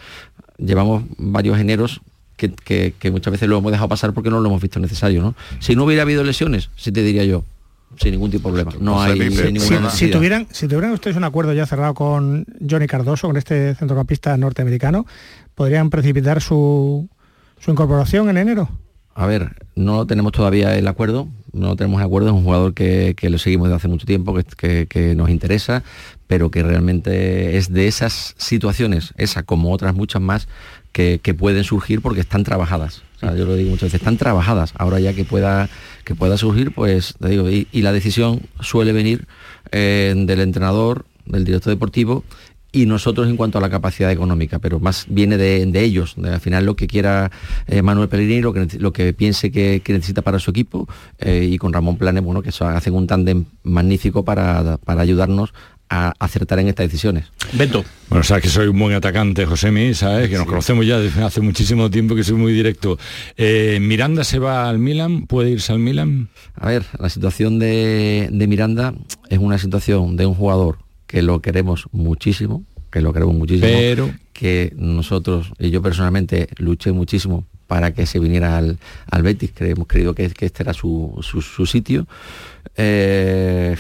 Llevamos varios eneros que, que- que muchas veces lo hemos dejado pasar porque no lo hemos visto necesario. ¿no? Si no hubiera habido lesiones, sí te diría yo, sin ningún tipo de problema. No hay sin ninguna Si, tuvieran, si tuvieran ustedes un acuerdo ya cerrado con Johnny Cardoso, con este centrocampista norteamericano, ¿podrían precipitar su, su incorporación en enero? A ver, no tenemos todavía el acuerdo, no tenemos el acuerdo, es un jugador que, que lo seguimos desde hace mucho tiempo, que, que- que nos interesa, pero que realmente es de esas situaciones, esa como otras muchas más, que, que pueden surgir porque están trabajadas. Yo lo digo muchas veces, están trabajadas. Ahora ya que pueda, que pueda surgir, pues digo, y, la decisión suele venir eh, del entrenador, del director deportivo y nosotros en cuanto a la capacidad económica, pero más viene de, ellos, de, al final lo que quiera eh, Manuel Pellegrini, lo que, lo que piense que, necesita para su equipo eh, y con Ramón Planes, bueno, que hacen un tándem magnífico para, para ayudarnos a acertar en estas decisiones. Beto. Bueno, sabes que soy un buen atacante, José sabes que nos conocemos ya desde hace muchísimo tiempo, que soy muy directo. Eh, ¿Miranda se va al Milan? ¿Puede irse al Milan? A ver, la situación de, Miranda es una situación de un jugador que lo queremos muchísimo, que lo queremos muchísimo, pero que nosotros y yo personalmente luché muchísimo para que se viniera al, Betis, que hemos creído que, que este era su, sitio. Eh,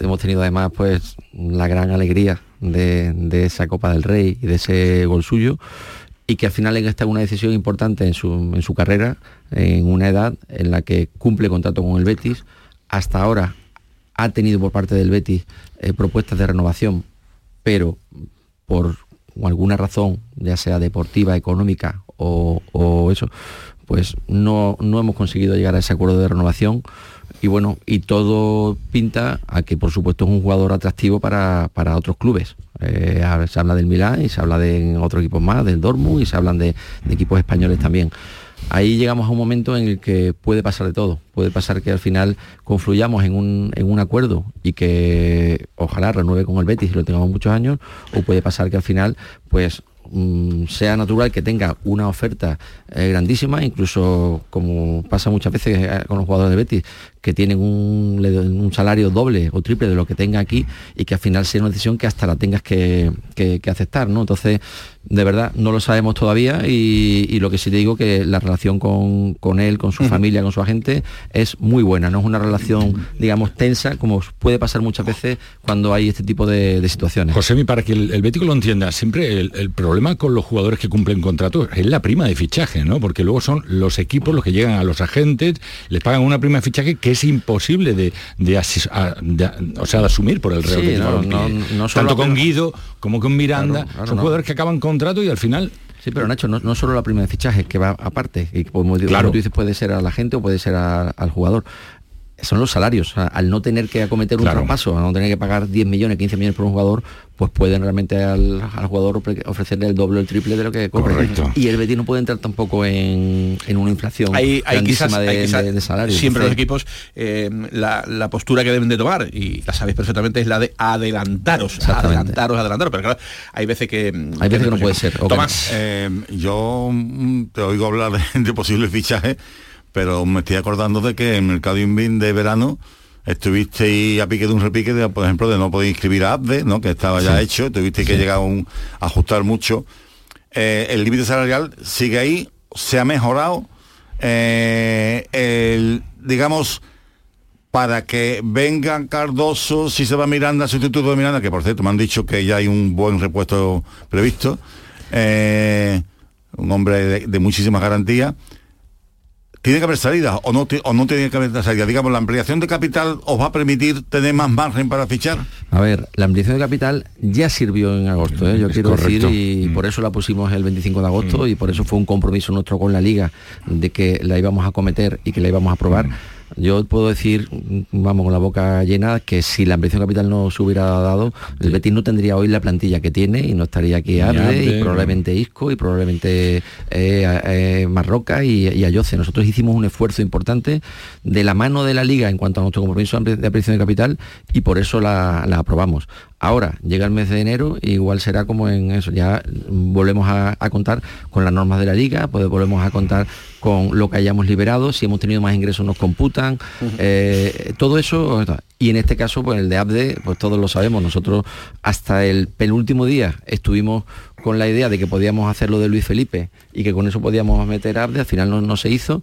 hemos tenido además pues la gran alegría de, esa Copa del Rey y de ese gol suyo y que al final en esta es una decisión importante en su, carrera, en una edad en la que cumple contrato con el Betis. Hasta ahora ha tenido por parte del Betis eh, propuestas de renovación, pero por alguna razón, ya sea deportiva, económica o, o eso, pues no, no hemos conseguido llegar a ese acuerdo de renovación y bueno, y todo pinta a que por supuesto es un jugador atractivo para, otros clubes. Eh, se habla del Milán y se habla de otros equipos más, del Dortmund y se hablan de, equipos españoles también. Ahí llegamos a un momento en el que puede pasar de todo. Puede pasar que al final confluyamos en un, en un acuerdo y que ojalá renueve con el Betis y lo tengamos muchos años, o puede pasar que al final pues Mm, sea natural que tenga una oferta eh, grandísima, incluso como pasa muchas veces eh, con los jugadores de Betis, que tienen un, salario doble o triple de lo que tenga aquí y que al final sea una decisión que hasta la tengas que, aceptar, ¿no? Entonces, de verdad, no lo sabemos todavía y, lo que sí te digo que la relación con, él, con su familia, con su agente, es muy buena, no es una relación, digamos, tensa, como puede pasar muchas veces cuando hay este tipo de, situaciones. José, para que el, el lo entienda, siempre el, problema con los jugadores que cumplen contratos es la prima de fichaje, ¿no? Porque luego son los equipos los que llegan a los agentes, les pagan una prima de fichaje que es imposible de, o sea, de asumir por el Real Tanto con Guido como con Miranda, son jugadores que acaban contrato y al final Sí, pero Nacho, no, solo la prima de fichaje, que va aparte, y como, claro. tú dices, puede ser a la gente o puede ser al jugador son los salarios. al no tener que acometer un traspaso, al no tener que pagar 10 millones, 15 millones por un jugador, pues pueden realmente al, jugador ofrecerle el doble o el triple de lo que cobra. Y el Betis no puede entrar tampoco en, una inflación hay, hay quizás, de, salarios. Siempre los equipos, eh, la, postura que deben de tomar, y la sabéis perfectamente, es la de adelantaros, adelantaros, adelantaros. Pero claro, hay veces que... Hay veces que no puede ser. Tomás. Eh, yo mm, te oigo hablar de, de posibles fichajes pero me estoy acordando de que en el mercado Invin de verano estuvisteis a pique de un repique, de, por ejemplo, de no poder inscribir a Abde, ¿no? que estaba ya hecho, tuviste que llegar a, un, ajustar mucho. Eh, el límite salarial sigue ahí, se ha mejorado. Eh, el, digamos, para que venga Cardoso, si se va Miranda, sustituto de Miranda, que por cierto me han dicho que ya hay un buen repuesto previsto, eh, un hombre de muchísimas garantías ¿Tiene que haber salida o no, o no tiene que haber salida? Digamos, ¿la ampliación de capital os va a permitir tener más margen para fichar? A ver, la ampliación de capital ya sirvió en agosto, ¿eh? yo quiero decir, y mm. por eso la pusimos el 25 de agosto mm. y por eso fue un compromiso nuestro con la Liga de que la íbamos a cometer y que la íbamos a aprobar. Mm. Yo puedo decir, vamos con la boca llena, que si la ambición capital no se hubiera dado, el Betis no tendría hoy la plantilla que tiene y no estaría aquí Arde y probablemente Isco y probablemente eh, eh, Marroca y, y Ayoce. Nosotros hicimos un esfuerzo importante de la mano de la liga en cuanto a nuestro compromiso de ampliación de capital y por eso la, aprobamos. Ahora, llega el mes de enero, igual será como en eso, ya volvemos a, contar con las normas de la liga, pues volvemos a contar con lo que hayamos liberado, si hemos tenido más ingresos nos computan, eh, todo eso, y en este caso, pues el de ABDE, pues todos lo sabemos, nosotros hasta el penúltimo día estuvimos con la idea de que podíamos hacer lo de Luis Felipe y que con eso podíamos meter a Abde, al final no, se hizo.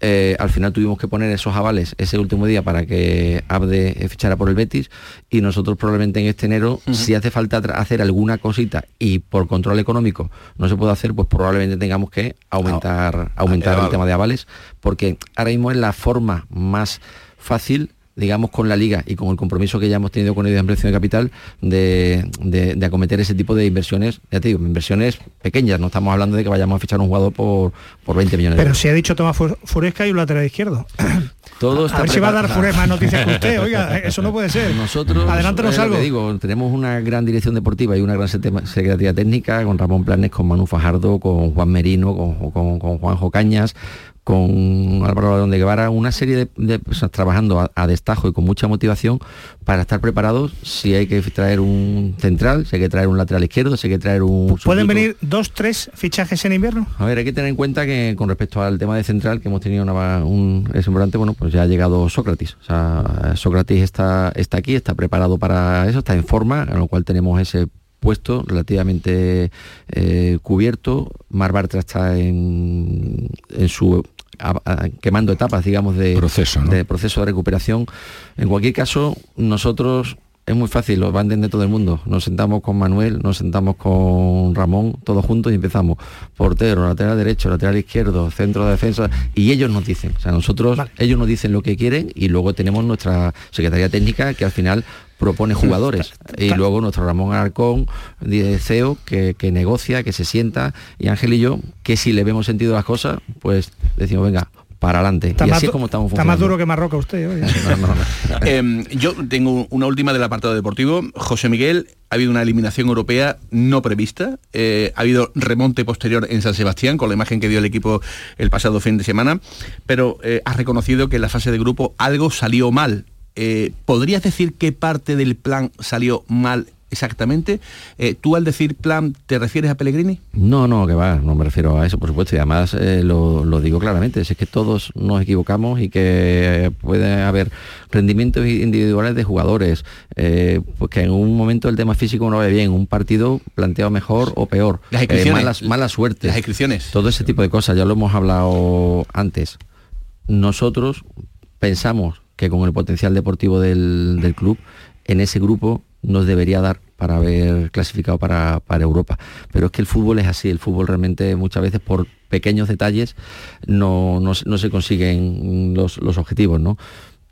Eh, al final tuvimos que poner esos avales ese último día para que Abde fichara por el Betis y nosotros probablemente en este enero, si hace falta hacer alguna cosita y por control económico no se puede hacer, pues probablemente tengamos que aumentar, aumentar el tema de avales, porque ahora mismo es la forma más fácil digamos, con la liga y con el compromiso que ya hemos tenido con el de ampliación de capital de, de- de acometer ese tipo de inversiones, ya te digo, inversiones pequeñas, no estamos hablando de que vayamos a fichar un jugador por, por 20 millones de Pero euros. si ha dicho Tomás Fu- Furesca y un lateral izquierdo. Todo A está ver si va a dar preparado. Fures más noticias que usted, oiga, eso no puede ser. Nosotros, Adelántanos algo. que digo, tenemos una gran dirección deportiva y una gran secretaría técnica con Ramón Planes, con Manu Fajardo, con Juan Merino, con, con- con Juanjo Cañas, con Álvaro Barón de Guevara, una serie de, de personas trabajando a, a destajo y con mucha motivación para estar preparados si hay que traer un central, si hay que traer un lateral izquierdo, si hay que traer un... ¿Pueden venir dos, tres fichajes en invierno? A ver, hay que tener en cuenta que con respecto al tema de central, que hemos tenido una- un es importante, bueno, pues ya ha llegado Sócrates. O sea, Sócrates está, está aquí, está preparado para eso, está en forma, en lo cual tenemos ese puesto relativamente eh, cubierto. Mar Bartra está en, en su a- a- quemando etapas, digamos, de Proceso, ¿no? de proceso de recuperación. En cualquier caso, nosotros es muy fácil, lo va a entender todo el mundo. Nos sentamos con Manuel, nos sentamos con Ramón, todos juntos y empezamos. Portero, lateral derecho, lateral izquierdo, centro de defensa, y ellos nos dicen, o sea, nosotros, ellos nos dicen lo que quieren y luego tenemos nuestra Secretaría Técnica que al final propone jugadores. y luego nuestro Ramón Arcón, CEO, que, que negocia, que se sienta, y Ángel y yo, que si le vemos sentido a las cosas, pues decimos, venga, para adelante. Está, y así es como estamos está más funcionando. duro que Marroca usted. oiga. Em, yo tengo una última del apartado deportivo. José Miguel, ha habido una eliminación europea no prevista. eh, ha habido remonte posterior en San Sebastián con la imagen que dio el equipo el pasado fin de semana. Pero eh, has reconocido que en la fase de grupo algo salió mal. Eh, ¿Podrías decir qué parte del plan salió mal exactamente? Eh, ¿Tú al decir plan te refieres a Pellegrini? No, no, que va, no me refiero a eso, por supuesto, y además eh, lo, lo digo claramente, es que todos nos equivocamos y que puede haber rendimientos individuales de jugadores, eh, pues que en un momento el tema físico no va bien, un partido planteado mejor o peor, Las eh, inscripciones. malas- mala suerte, Las inscripciones. todo ese tipo de cosas, ya lo hemos hablado antes. Nosotros pensamos que con el potencial deportivo del, del club, en ese grupo nos debería dar para haber clasificado para, para Europa. Pero es que el fútbol es así, el fútbol realmente muchas veces por pequeños detalles no, no se- consiguen los, los objetivos, ¿no?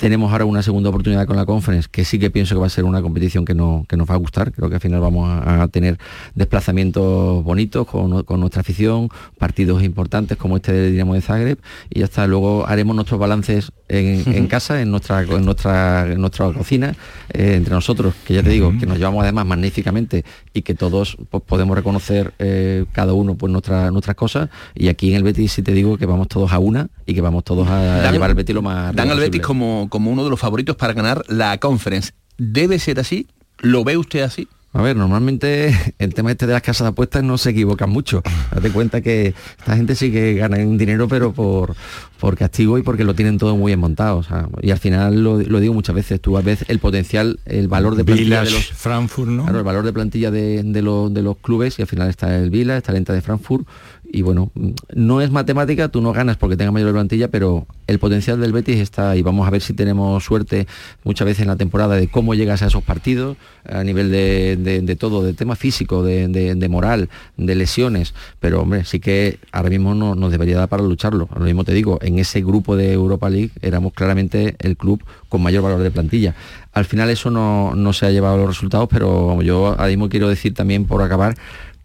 Tenemos ahora una segunda oportunidad con la Conference, que sí que pienso que va a ser una competición que, no, que nos va a gustar. Creo que al final vamos a, a tener desplazamientos bonitos con, con nuestra afición, partidos importantes como este de Dinamo de Zagreb y ya está. Luego haremos nuestros balances en, en casa, en nuestra, en nuestra, en nuestra cocina, eh, entre nosotros, que ya te digo, que nos llevamos además magníficamente y que todos pues, podemos reconocer eh, cada uno pues, nuestra- nuestras cosas. Y aquí en el Betis sí te digo que vamos todos a una y que vamos todos a, Dan- llevar el Betis lo más Dan al Betis como, como uno de los favoritos para ganar la Conference. ¿Debe ser así? ¿Lo ve usted así? A ver, normalmente el tema este de las casas de apuestas no se equivocan mucho. Date cuenta que esta gente sí que gana dinero, pero por, por castigo y porque lo tienen todo muy bien montado. o sea, y al final lo, lo digo muchas veces, tú a veces el potencial, el valor de plantilla de los Frankfurt, ¿no? Claro, el valor de plantilla de, de los, de los clubes y al final está el Vila, está el Enta de Frankfurt y bueno, no es matemática, tú no ganas porque tengas mayor plantilla, pero el potencial del Betis está y vamos a ver si tenemos suerte muchas veces en la temporada de cómo llegas a esos partidos a nivel de, de- todo, de tema físico, de, de- moral, de lesiones, pero hombre, sí que ahora mismo no, nos debería dar para lucharlo. Lo mismo te digo, en ese grupo de Europa League éramos claramente el club con mayor valor de plantilla. Al final eso no, no se ha llevado los resultados, pero yo ahora mismo quiero decir también por acabar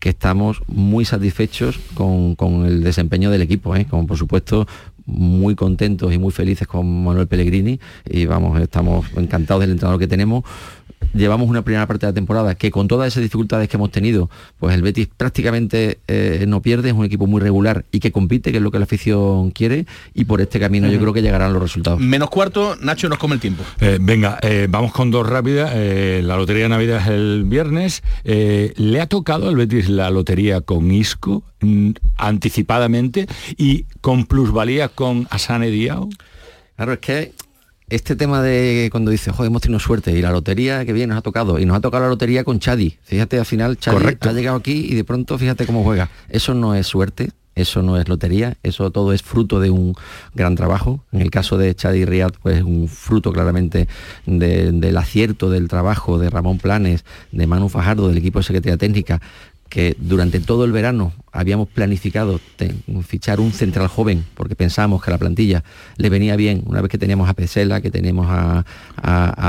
que estamos muy satisfechos con, con el desempeño del equipo, ¿eh? como por supuesto muy contentos y muy felices con Manuel Pellegrini y vamos, estamos encantados del entrenador que tenemos. Llevamos una primera parte de la temporada que con todas esas dificultades que hemos tenido, pues el Betis prácticamente eh, no pierde, es un equipo muy regular y que compite, que es lo que la afición quiere, y por este camino yo creo que llegarán los resultados. Menos cuarto, Nacho nos come el tiempo. Eh, venga, eh, vamos con dos rápidas. Eh, la lotería de Navidad es el viernes. Eh, ¿Le ha tocado al Betis la lotería con Isco mm, anticipadamente y con plusvalía con Asane Diao? Claro, es que este tema de cuando dice, joder, hemos tenido suerte y la lotería que bien nos ha tocado, y nos ha tocado la lotería con Chadi. Fíjate, al final Chadi Correcto. ha llegado aquí y de pronto fíjate cómo juega. Eso no es suerte, eso no es lotería, eso todo es fruto de un gran trabajo. En el caso de Chadi Riad, pues un fruto claramente de- del acierto del trabajo de Ramón Planes, de Manu Fajardo, del equipo de Secretaría Técnica, que durante todo el verano habíamos planificado fichar un central joven porque pensábamos que a la plantilla le venía bien, una vez que teníamos a Pesela, que teníamos a,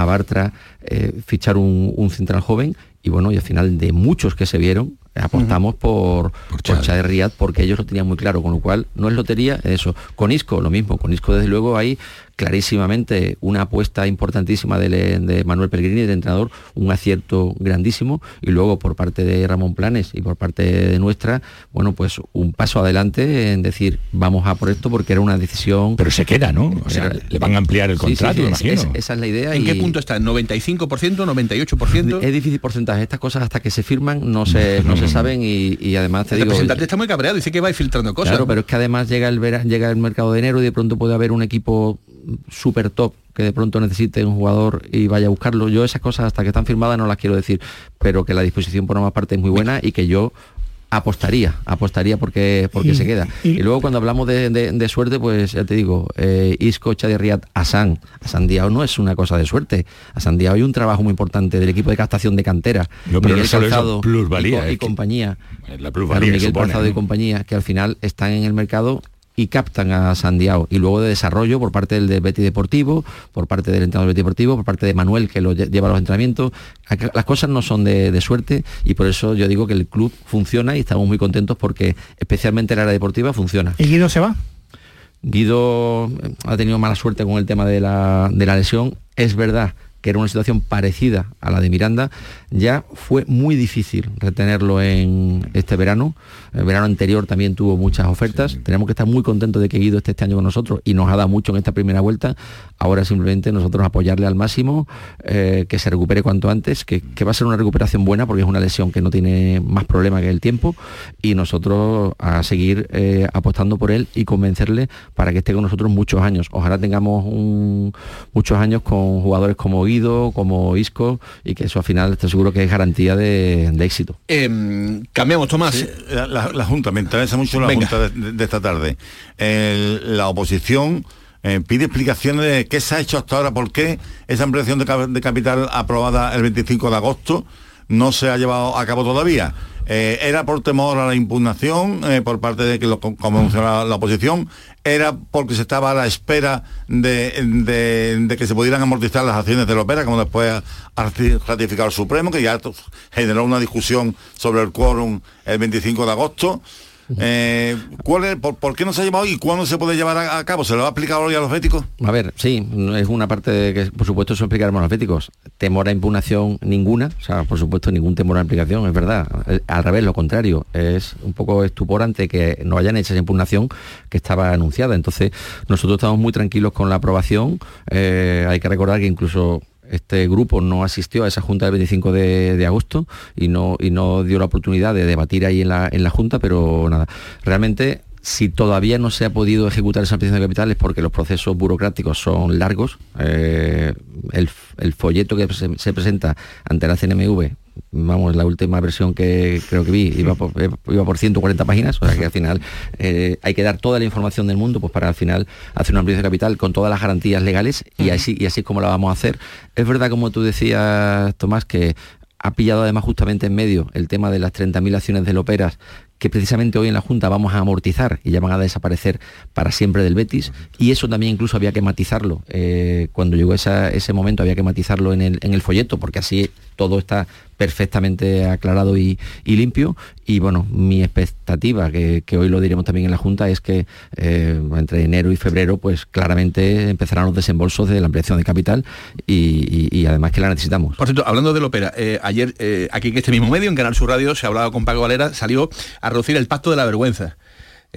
Bartra, eh, fichar un, central joven. Y bueno, y al final de muchos que se vieron, apostamos por, por, por porque ellos lo tenían muy claro, con lo cual no es lotería, es eso. Con Isco, lo mismo, con Isco desde luego hay clarísimamente una apuesta importantísima de, Manuel Pellegrini, del entrenador, un acierto grandísimo, y luego por parte de Ramón Planes y por parte de nuestra, bueno, pues un paso adelante en decir, vamos a por esto porque era una decisión... Pero se queda, ¿no? O sea, le van a ampliar el contrato, imagino. esa es la idea. ¿En qué punto está? ¿95%, 98%? Es difícil porcentaje. Estas cosas hasta que se firman no se, no se saben y, además te el digo... El representante está muy cabreado, dice que va filtrando cosas. Claro, pero es que además llega el, llega el mercado de enero y de pronto puede haber un equipo súper top que de pronto necesite un jugador y vaya a buscarlo. Yo esas cosas hasta que están firmadas no las quiero decir, pero que la disposición por una parte es muy buena y que yo apostaría, apostaría porque, porque se queda. Y, luego cuando hablamos de, suerte, pues ya te digo, eh, Isco, Chadirriat, Asan. Asan Diao no es una cosa de suerte. Asan Diao hay un trabajo muy importante del equipo de captación de cantera. No, pero Miguel Calzado y, y, compañía. La Miguel Calzado y compañía, que al final están en el mercado y captan a Sandiao. Y luego de desarrollo por parte del de Betty Deportivo, por parte del entrenador de Betty Deportivo, por parte de Manuel que lo lleva a los entrenamientos. Las cosas no son de, suerte y por eso yo digo que el club funciona y estamos muy contentos porque especialmente el área deportiva funciona. ¿Y Guido se va? Guido eh, ha tenido mala suerte con el tema de la, de la lesión. Es verdad que era una situación parecida a la de Miranda, ya fue muy difícil retenerlo en este verano. El verano anterior también tuvo muchas ofertas. Tenemos que estar muy contentos de que Guido esté este año con nosotros y nos ha dado mucho en esta primera vuelta. Ahora simplemente nosotros apoyarle al máximo, eh, que se recupere cuanto antes, que, va a ser una recuperación buena porque es una lesión que no tiene más problema que el tiempo y nosotros a seguir eh, apostando por él y convencerle para que esté con nosotros muchos años. Ojalá tengamos muchos años con jugadores como Guido como Isco, y que eso al final estoy seguro que es garantía de, éxito. Em, cambiamos, Tomás. la, Junta, me interesa mucho la Junta de, esta tarde. la oposición eh, pide explicaciones de qué se ha hecho hasta ahora, por qué esa ampliación de, capital aprobada el 25 de agosto no se ha llevado a cabo todavía. Eh, era por temor a la impugnación eh, por parte de que lo, como mencionaba la oposición, era porque se estaba a la espera de, que se pudieran amortizar las acciones de la ópera, como después ha ratificado el Supremo, que ya generó una discusión sobre el quórum el 25 de agosto. Eh, ¿cuál por, qué no se ha llevado y cuándo se puede llevar a, cabo? ¿Se lo va a explicar hoy a los éticos? A ver, sí, es una parte de que por supuesto eso explicaremos a los éticos. Temor a impugnación ninguna, o sea, por supuesto ningún temor a implicación, es verdad. Eh, al revés, lo contrario, es un poco estuporante que no hayan hecho esa impugnación que estaba anunciada. Entonces, nosotros estamos muy tranquilos con la aprobación. Eh, hay que recordar que incluso este grupo no asistió a esa junta del 25 de, agosto y no, y no dio la oportunidad de debatir ahí en la, en la junta, pero nada, realmente si todavía no se ha podido ejecutar esa ampliación de capital es porque los procesos burocráticos son largos. Eh, el, folleto que se, presenta ante la CNMV, vamos, la última versión que creo que vi, iba por, eh, iba por 140 páginas, o sea que al final eh, hay que dar toda la información del mundo pues para al final hacer una ampliación de capital con todas las garantías legales y así, y así es como la vamos a hacer. Es verdad, como tú decías, Tomás, que ha pillado además justamente en medio el tema de las 30.000 acciones del Operas que precisamente hoy en la Junta vamos a amortizar y ya van a desaparecer para siempre del Betis. Y eso también incluso había que matizarlo. Eh, cuando llegó ese momento había que matizarlo en el, en el folleto, porque así todo está perfectamente aclarado y, limpio. Y bueno, mi expectativa, que, hoy lo diremos también en la Junta, es que eh, entre enero y febrero, pues claramente empezarán los desembolsos de la ampliación de capital y, además que la necesitamos. Por cierto, hablando de la eh, ayer aquí en este mismo medio, en Canal Sur Radio, se hablaba con Paco Valera, salió a reducir el pacto de la vergüenza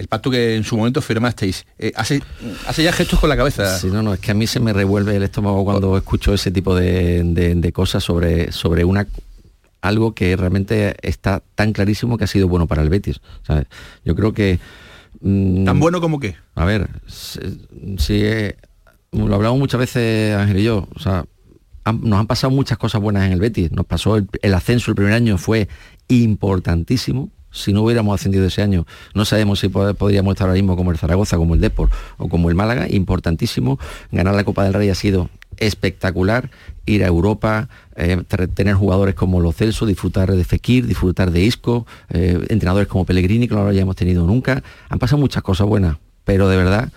el pacto que en su momento firmasteis. Eh, hace, hace ya gestos con la cabeza. Sí, no, no, es que a mí se me revuelve el estómago cuando escucho ese tipo de, cosas sobre, sobre una algo que realmente está tan clarísimo que ha sido bueno para el Betis. Yo creo que... Mm, ¿Tan bueno como qué? A ver, si, eh, lo hablamos muchas veces Ángel y yo, o sea, nos han pasado muchas cosas buenas en el Betis. Nos pasó el, el ascenso el primer año, fue importantísimo, si no hubiéramos ascendido ese año, no sabemos si podríamos estar ahora mismo como el Zaragoza, como el Depor o como el Málaga, importantísimo. Ganar la Copa del Rey ha sido espectacular ir a Europa, eh, tener jugadores como Los Celso, disfrutar de Fekir, disfrutar de Isco, eh, entrenadores como Pellegrini, que no lo hayamos tenido nunca. Han pasado muchas cosas buenas, pero de verdad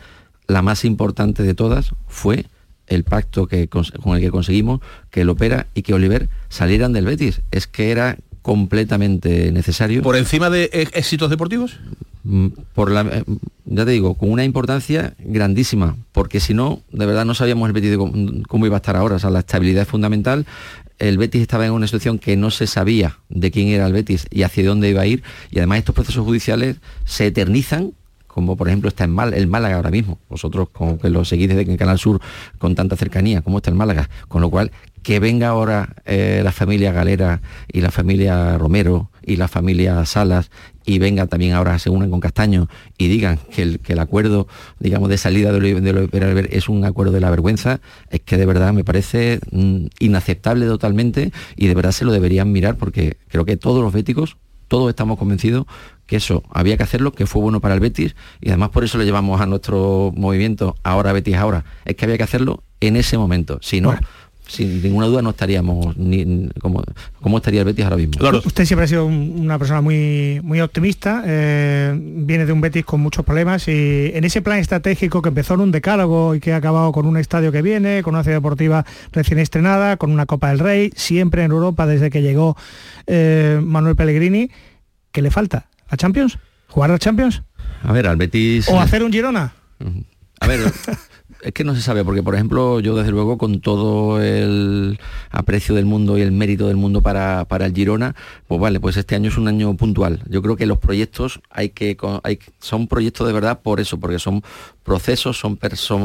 la más importante de todas fue el pacto que, con el que conseguimos que el Opera y que Oliver salieran del Betis. Es que era completamente necesario. ¿Por encima de éxitos deportivos? Mm, por la, eh, ya te digo, con una importancia grandísima, porque si no, de verdad no sabíamos el Betis cómo iba a estar ahora. O sea, la estabilidad es fundamental. El Betis estaba en una situación que no se sabía de quién era el Betis y hacia dónde iba a ir. Y además estos procesos judiciales se eternizan como por ejemplo está en Mal, el Málaga ahora mismo. Vosotros como que lo seguís desde Canal Sur con tanta cercanía, como está el Málaga. Con lo cual, que venga ahora eh, la familia Galera y la familia Romero y la familia Salas y venga también ahora se unen con Castaño y digan que el, que el acuerdo, digamos, de salida de lo, es un acuerdo de la vergüenza, es que de verdad me parece mm, inaceptable totalmente y de verdad se lo deberían mirar porque creo que todos los béticos, todos estamos convencidos que eso había que hacerlo, que fue bueno para el Betis y además por eso le llevamos a nuestro movimiento ahora Betis ahora, es que había que hacerlo en ese momento, si no sin ninguna duda no estaríamos ni como, como estaría el Betis ahora mismo. Usted siempre ha sido una persona muy, muy optimista, eh, viene de un Betis con muchos problemas y en ese plan estratégico que empezó en un decálogo y que ha acabado con un estadio que viene, con una ciudad deportiva recién estrenada, con una Copa del Rey, siempre en Europa desde que llegó eh, Manuel Pellegrini, ¿qué le falta? ¿A Champions? ¿Jugar a Champions? A ver, al Betis... ¿O hacer un Girona? A ver, es que no se sabe, porque por ejemplo yo desde luego con todo el aprecio del mundo y el mérito del mundo para, para el Girona, pues vale, pues este año es un año puntual. Yo creo que los proyectos hay que, hay, son proyectos de verdad por eso, porque son procesos, son,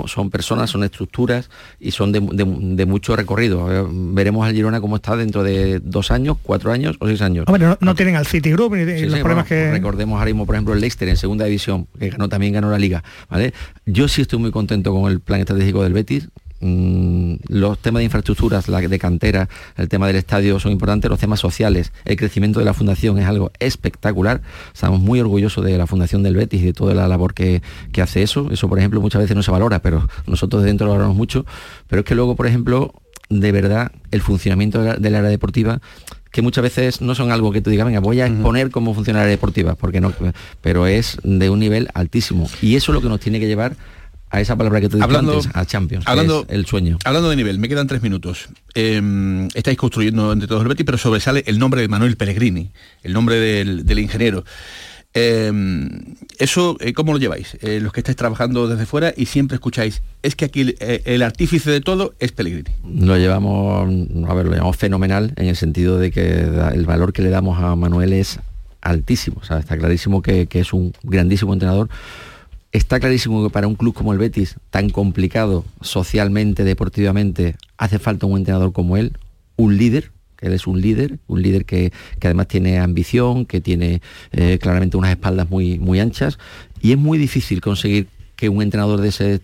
son personas, son estructuras y son de, mucho recorrido. Veremos al Girona cómo está dentro de dos años, cuatro años o seis años. Hombre, no, tienen al City Group ni los problemas que... Recordemos ahora mismo, por ejemplo, el Leicester en segunda división, que ganó, también ganó la liga. ¿vale? Yo sí estoy muy contento con el plan estratégico del Betis. Mm, los temas de infraestructuras, la de cantera, el tema del estadio son importantes, los temas sociales, el crecimiento de la fundación es algo espectacular. Estamos muy orgullosos de la fundación del Betis y de toda la labor que, hace eso. Eso, por ejemplo, muchas veces no se valora, pero nosotros de dentro lo valoramos mucho. Pero es que luego, por ejemplo, de verdad, el funcionamiento del área deportiva que muchas veces no son algo que tú digas, venga, voy a exponer cómo funciona la área deportiva, porque no, pero es de un nivel altísimo. Y eso es lo que nos tiene que llevar a esa palabra que tú dijiste antes, a Champions, hablando, el sueño. Hablando de nivel, me quedan tres minutos. Em, estáis construyendo entre todos el Betis, pero sobresale el nombre de Manuel Pellegrini, el nombre del, ingeniero. Em, eso, eh, ¿cómo lo lleváis? Eh, los que estáis trabajando desde fuera y siempre escucháis, es que aquí el, eh, artífice de todo es Pellegrini. Lo llevamos, a ver, lo llevamos fenomenal en el sentido de que el valor que le damos a Manuel es altísimo. Está clarísimo que, que es un grandísimo entrenador Está clarísimo que para un club como el Betis, tan complicado socialmente, deportivamente, hace falta un entrenador como él, un líder, él es un líder, un líder que, además tiene ambición, que tiene eh, claramente unas espaldas muy, muy anchas, y es muy difícil conseguir que un entrenador de ese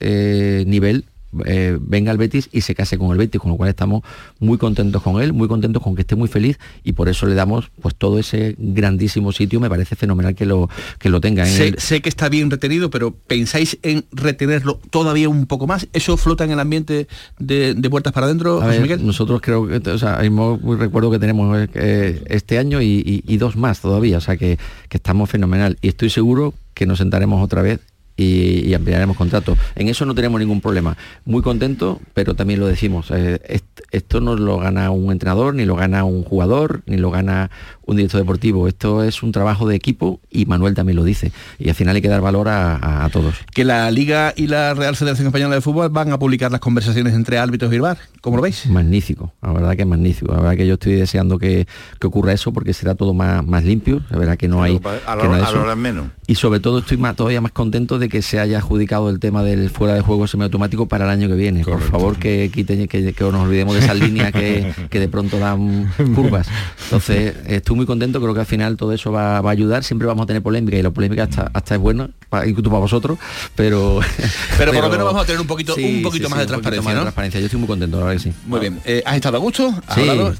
eh, nivel eh, venga al Betis y se case con el Betis, con lo cual estamos muy contentos con él, muy contentos con que esté muy feliz y por eso le damos pues todo ese grandísimo sitio, me parece fenomenal que lo, que lo tenga. Sé, sé, que está bien retenido, pero ¿pensáis en retenerlo todavía un poco más? ¿Eso flota en el ambiente de, puertas para adentro, Nosotros creo que, o sea, recuerdo que tenemos eh, este año y, dos más todavía, o sea que, que estamos fenomenal y estoy seguro que nos sentaremos otra vez y, ampliaremos contrato. En eso no tenemos ningún problema. Muy contento, pero también lo decimos, eh, esto no lo gana un entrenador, ni lo gana un jugador, ni lo gana un director deportivo. Esto es un trabajo de equipo y Manuel también lo dice. Y al final hay que dar valor a, todos. Que la Liga y la Real Federación Española de Fútbol van a publicar las conversaciones entre árbitros y el VAR. ¿Cómo lo veis? Magnífico, la verdad que es magnífico. La verdad que yo estoy deseando que, ocurra eso porque será todo más, más limpio. La verdad que no hay... A, menos. Y sobre todo estoy más, todavía más contento de que se haya adjudicado el tema del fuera de juego semiautomático para el año que viene. Por favor, que quiten, que, que, nos olvidemos de esa línea que, que de pronto dan curvas. Entonces, estuve muy contento, creo que al final todo eso va, a ayudar, siempre vamos a tener polémica y la polémica hasta, hasta es buena, incluso para vosotros, pero... Pero por lo menos vamos a tener un poquito, un poquito más de transparencia, ¿no? transparencia, yo estoy muy contento, la verdad que sí. Muy bien, eh, ¿has estado a gusto?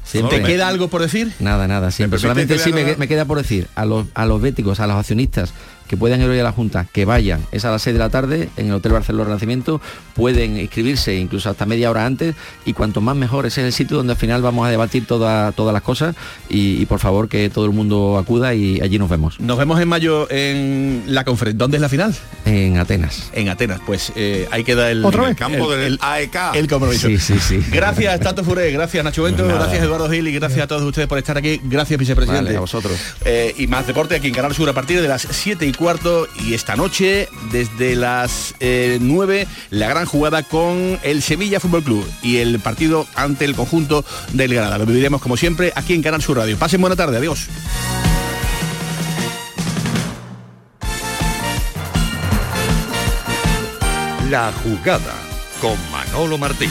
Sí, ¿Te queda algo por decir? Nada, nada, siempre. Solamente sí me, me, queda por decir a los, a los béticos, a los accionistas que puedan ir hoy a la Junta, que vayan, es a las 6 de la tarde en el Hotel Barcelona Renacimiento, pueden inscribirse incluso hasta media hora antes y cuanto más mejor, ese es el sitio donde al final vamos a debatir toda, todas las cosas y, y por favor que todo el mundo acuda y allí nos vemos. Nos vemos en mayo en la conferencia. ¿Dónde es la final? En Atenas. En Atenas, pues eh, ahí queda el, ¿Otra vez? campo el, del el- AEK. el compromiso. Sí, sí, sí. Gracias, Tato Furé, gracias Nacho Bento, Pues nada. gracias Eduardo Gil y gracias a todos ustedes por estar aquí. Gracias, vicepresidente. Vale, a vosotros. Eh, y más deporte aquí en Canal Sur a partir de las 7 y cuarto y esta noche desde las eh, 9 la gran jugada con el Sevilla Fútbol Club y el partido ante el conjunto del Granada. Lo viviremos como siempre aquí en Canal Sur Radio. Pasen buena tarde, adiós. La jugada con Manolo Martín.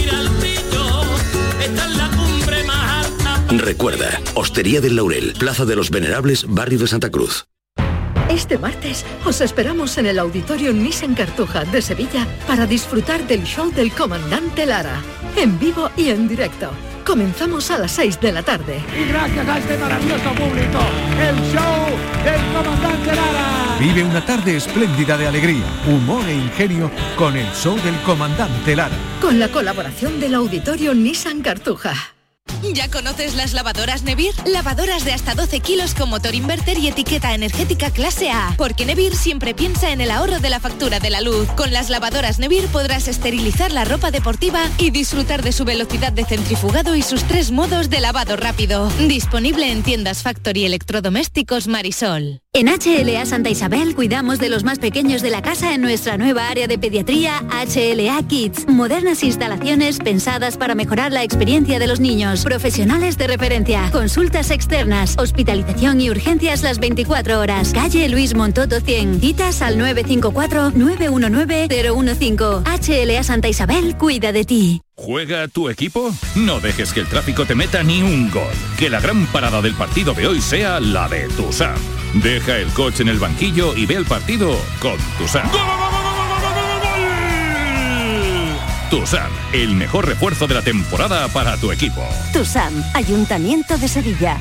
Recuerda, Hostería del Laurel, Plaza de los Venerables, Barrio de Santa Cruz. Este martes os esperamos en el Auditorio Nissan Cartuja de Sevilla para disfrutar del show del comandante Lara, en vivo y en directo. Comenzamos a las 6 de la tarde. Y gracias a este maravilloso público, el show del comandante Lara. Vive una tarde espléndida de alegría, humor e ingenio con el show del comandante Lara. Con la colaboración del Auditorio Nissan Cartuja. ¿Ya conoces las lavadoras Nevir? Lavadoras de hasta 12 kilos con motor inverter y etiqueta energética clase A. Porque Nevir siempre piensa en el ahorro de la factura de la luz. Con las lavadoras Nevir podrás esterilizar la ropa deportiva y disfrutar de su velocidad de centrifugado y sus tres modos de lavado rápido. Disponible en tiendas Factory Electrodomésticos Marisol. En HLA Santa Isabel cuidamos de los más pequeños de la casa en nuestra nueva área de pediatría HLA Kids. Modernas instalaciones pensadas para mejorar la experiencia de los niños. Profesionales de referencia. Consultas externas. Hospitalización y urgencias las 24 horas. Calle Luis Montoto 100. Citas al 954-919-015. HLA Santa Isabel cuida de ti. ¿Juega tu equipo? No dejes que el tráfico te meta ni un gol. Que la gran parada del partido de hoy sea la de Tusam. Deja el coche en el banquillo y ve el partido con Tusam. Tusam, el mejor refuerzo de la temporada para tu equipo. TUSAM, Ayuntamiento de Sevilla.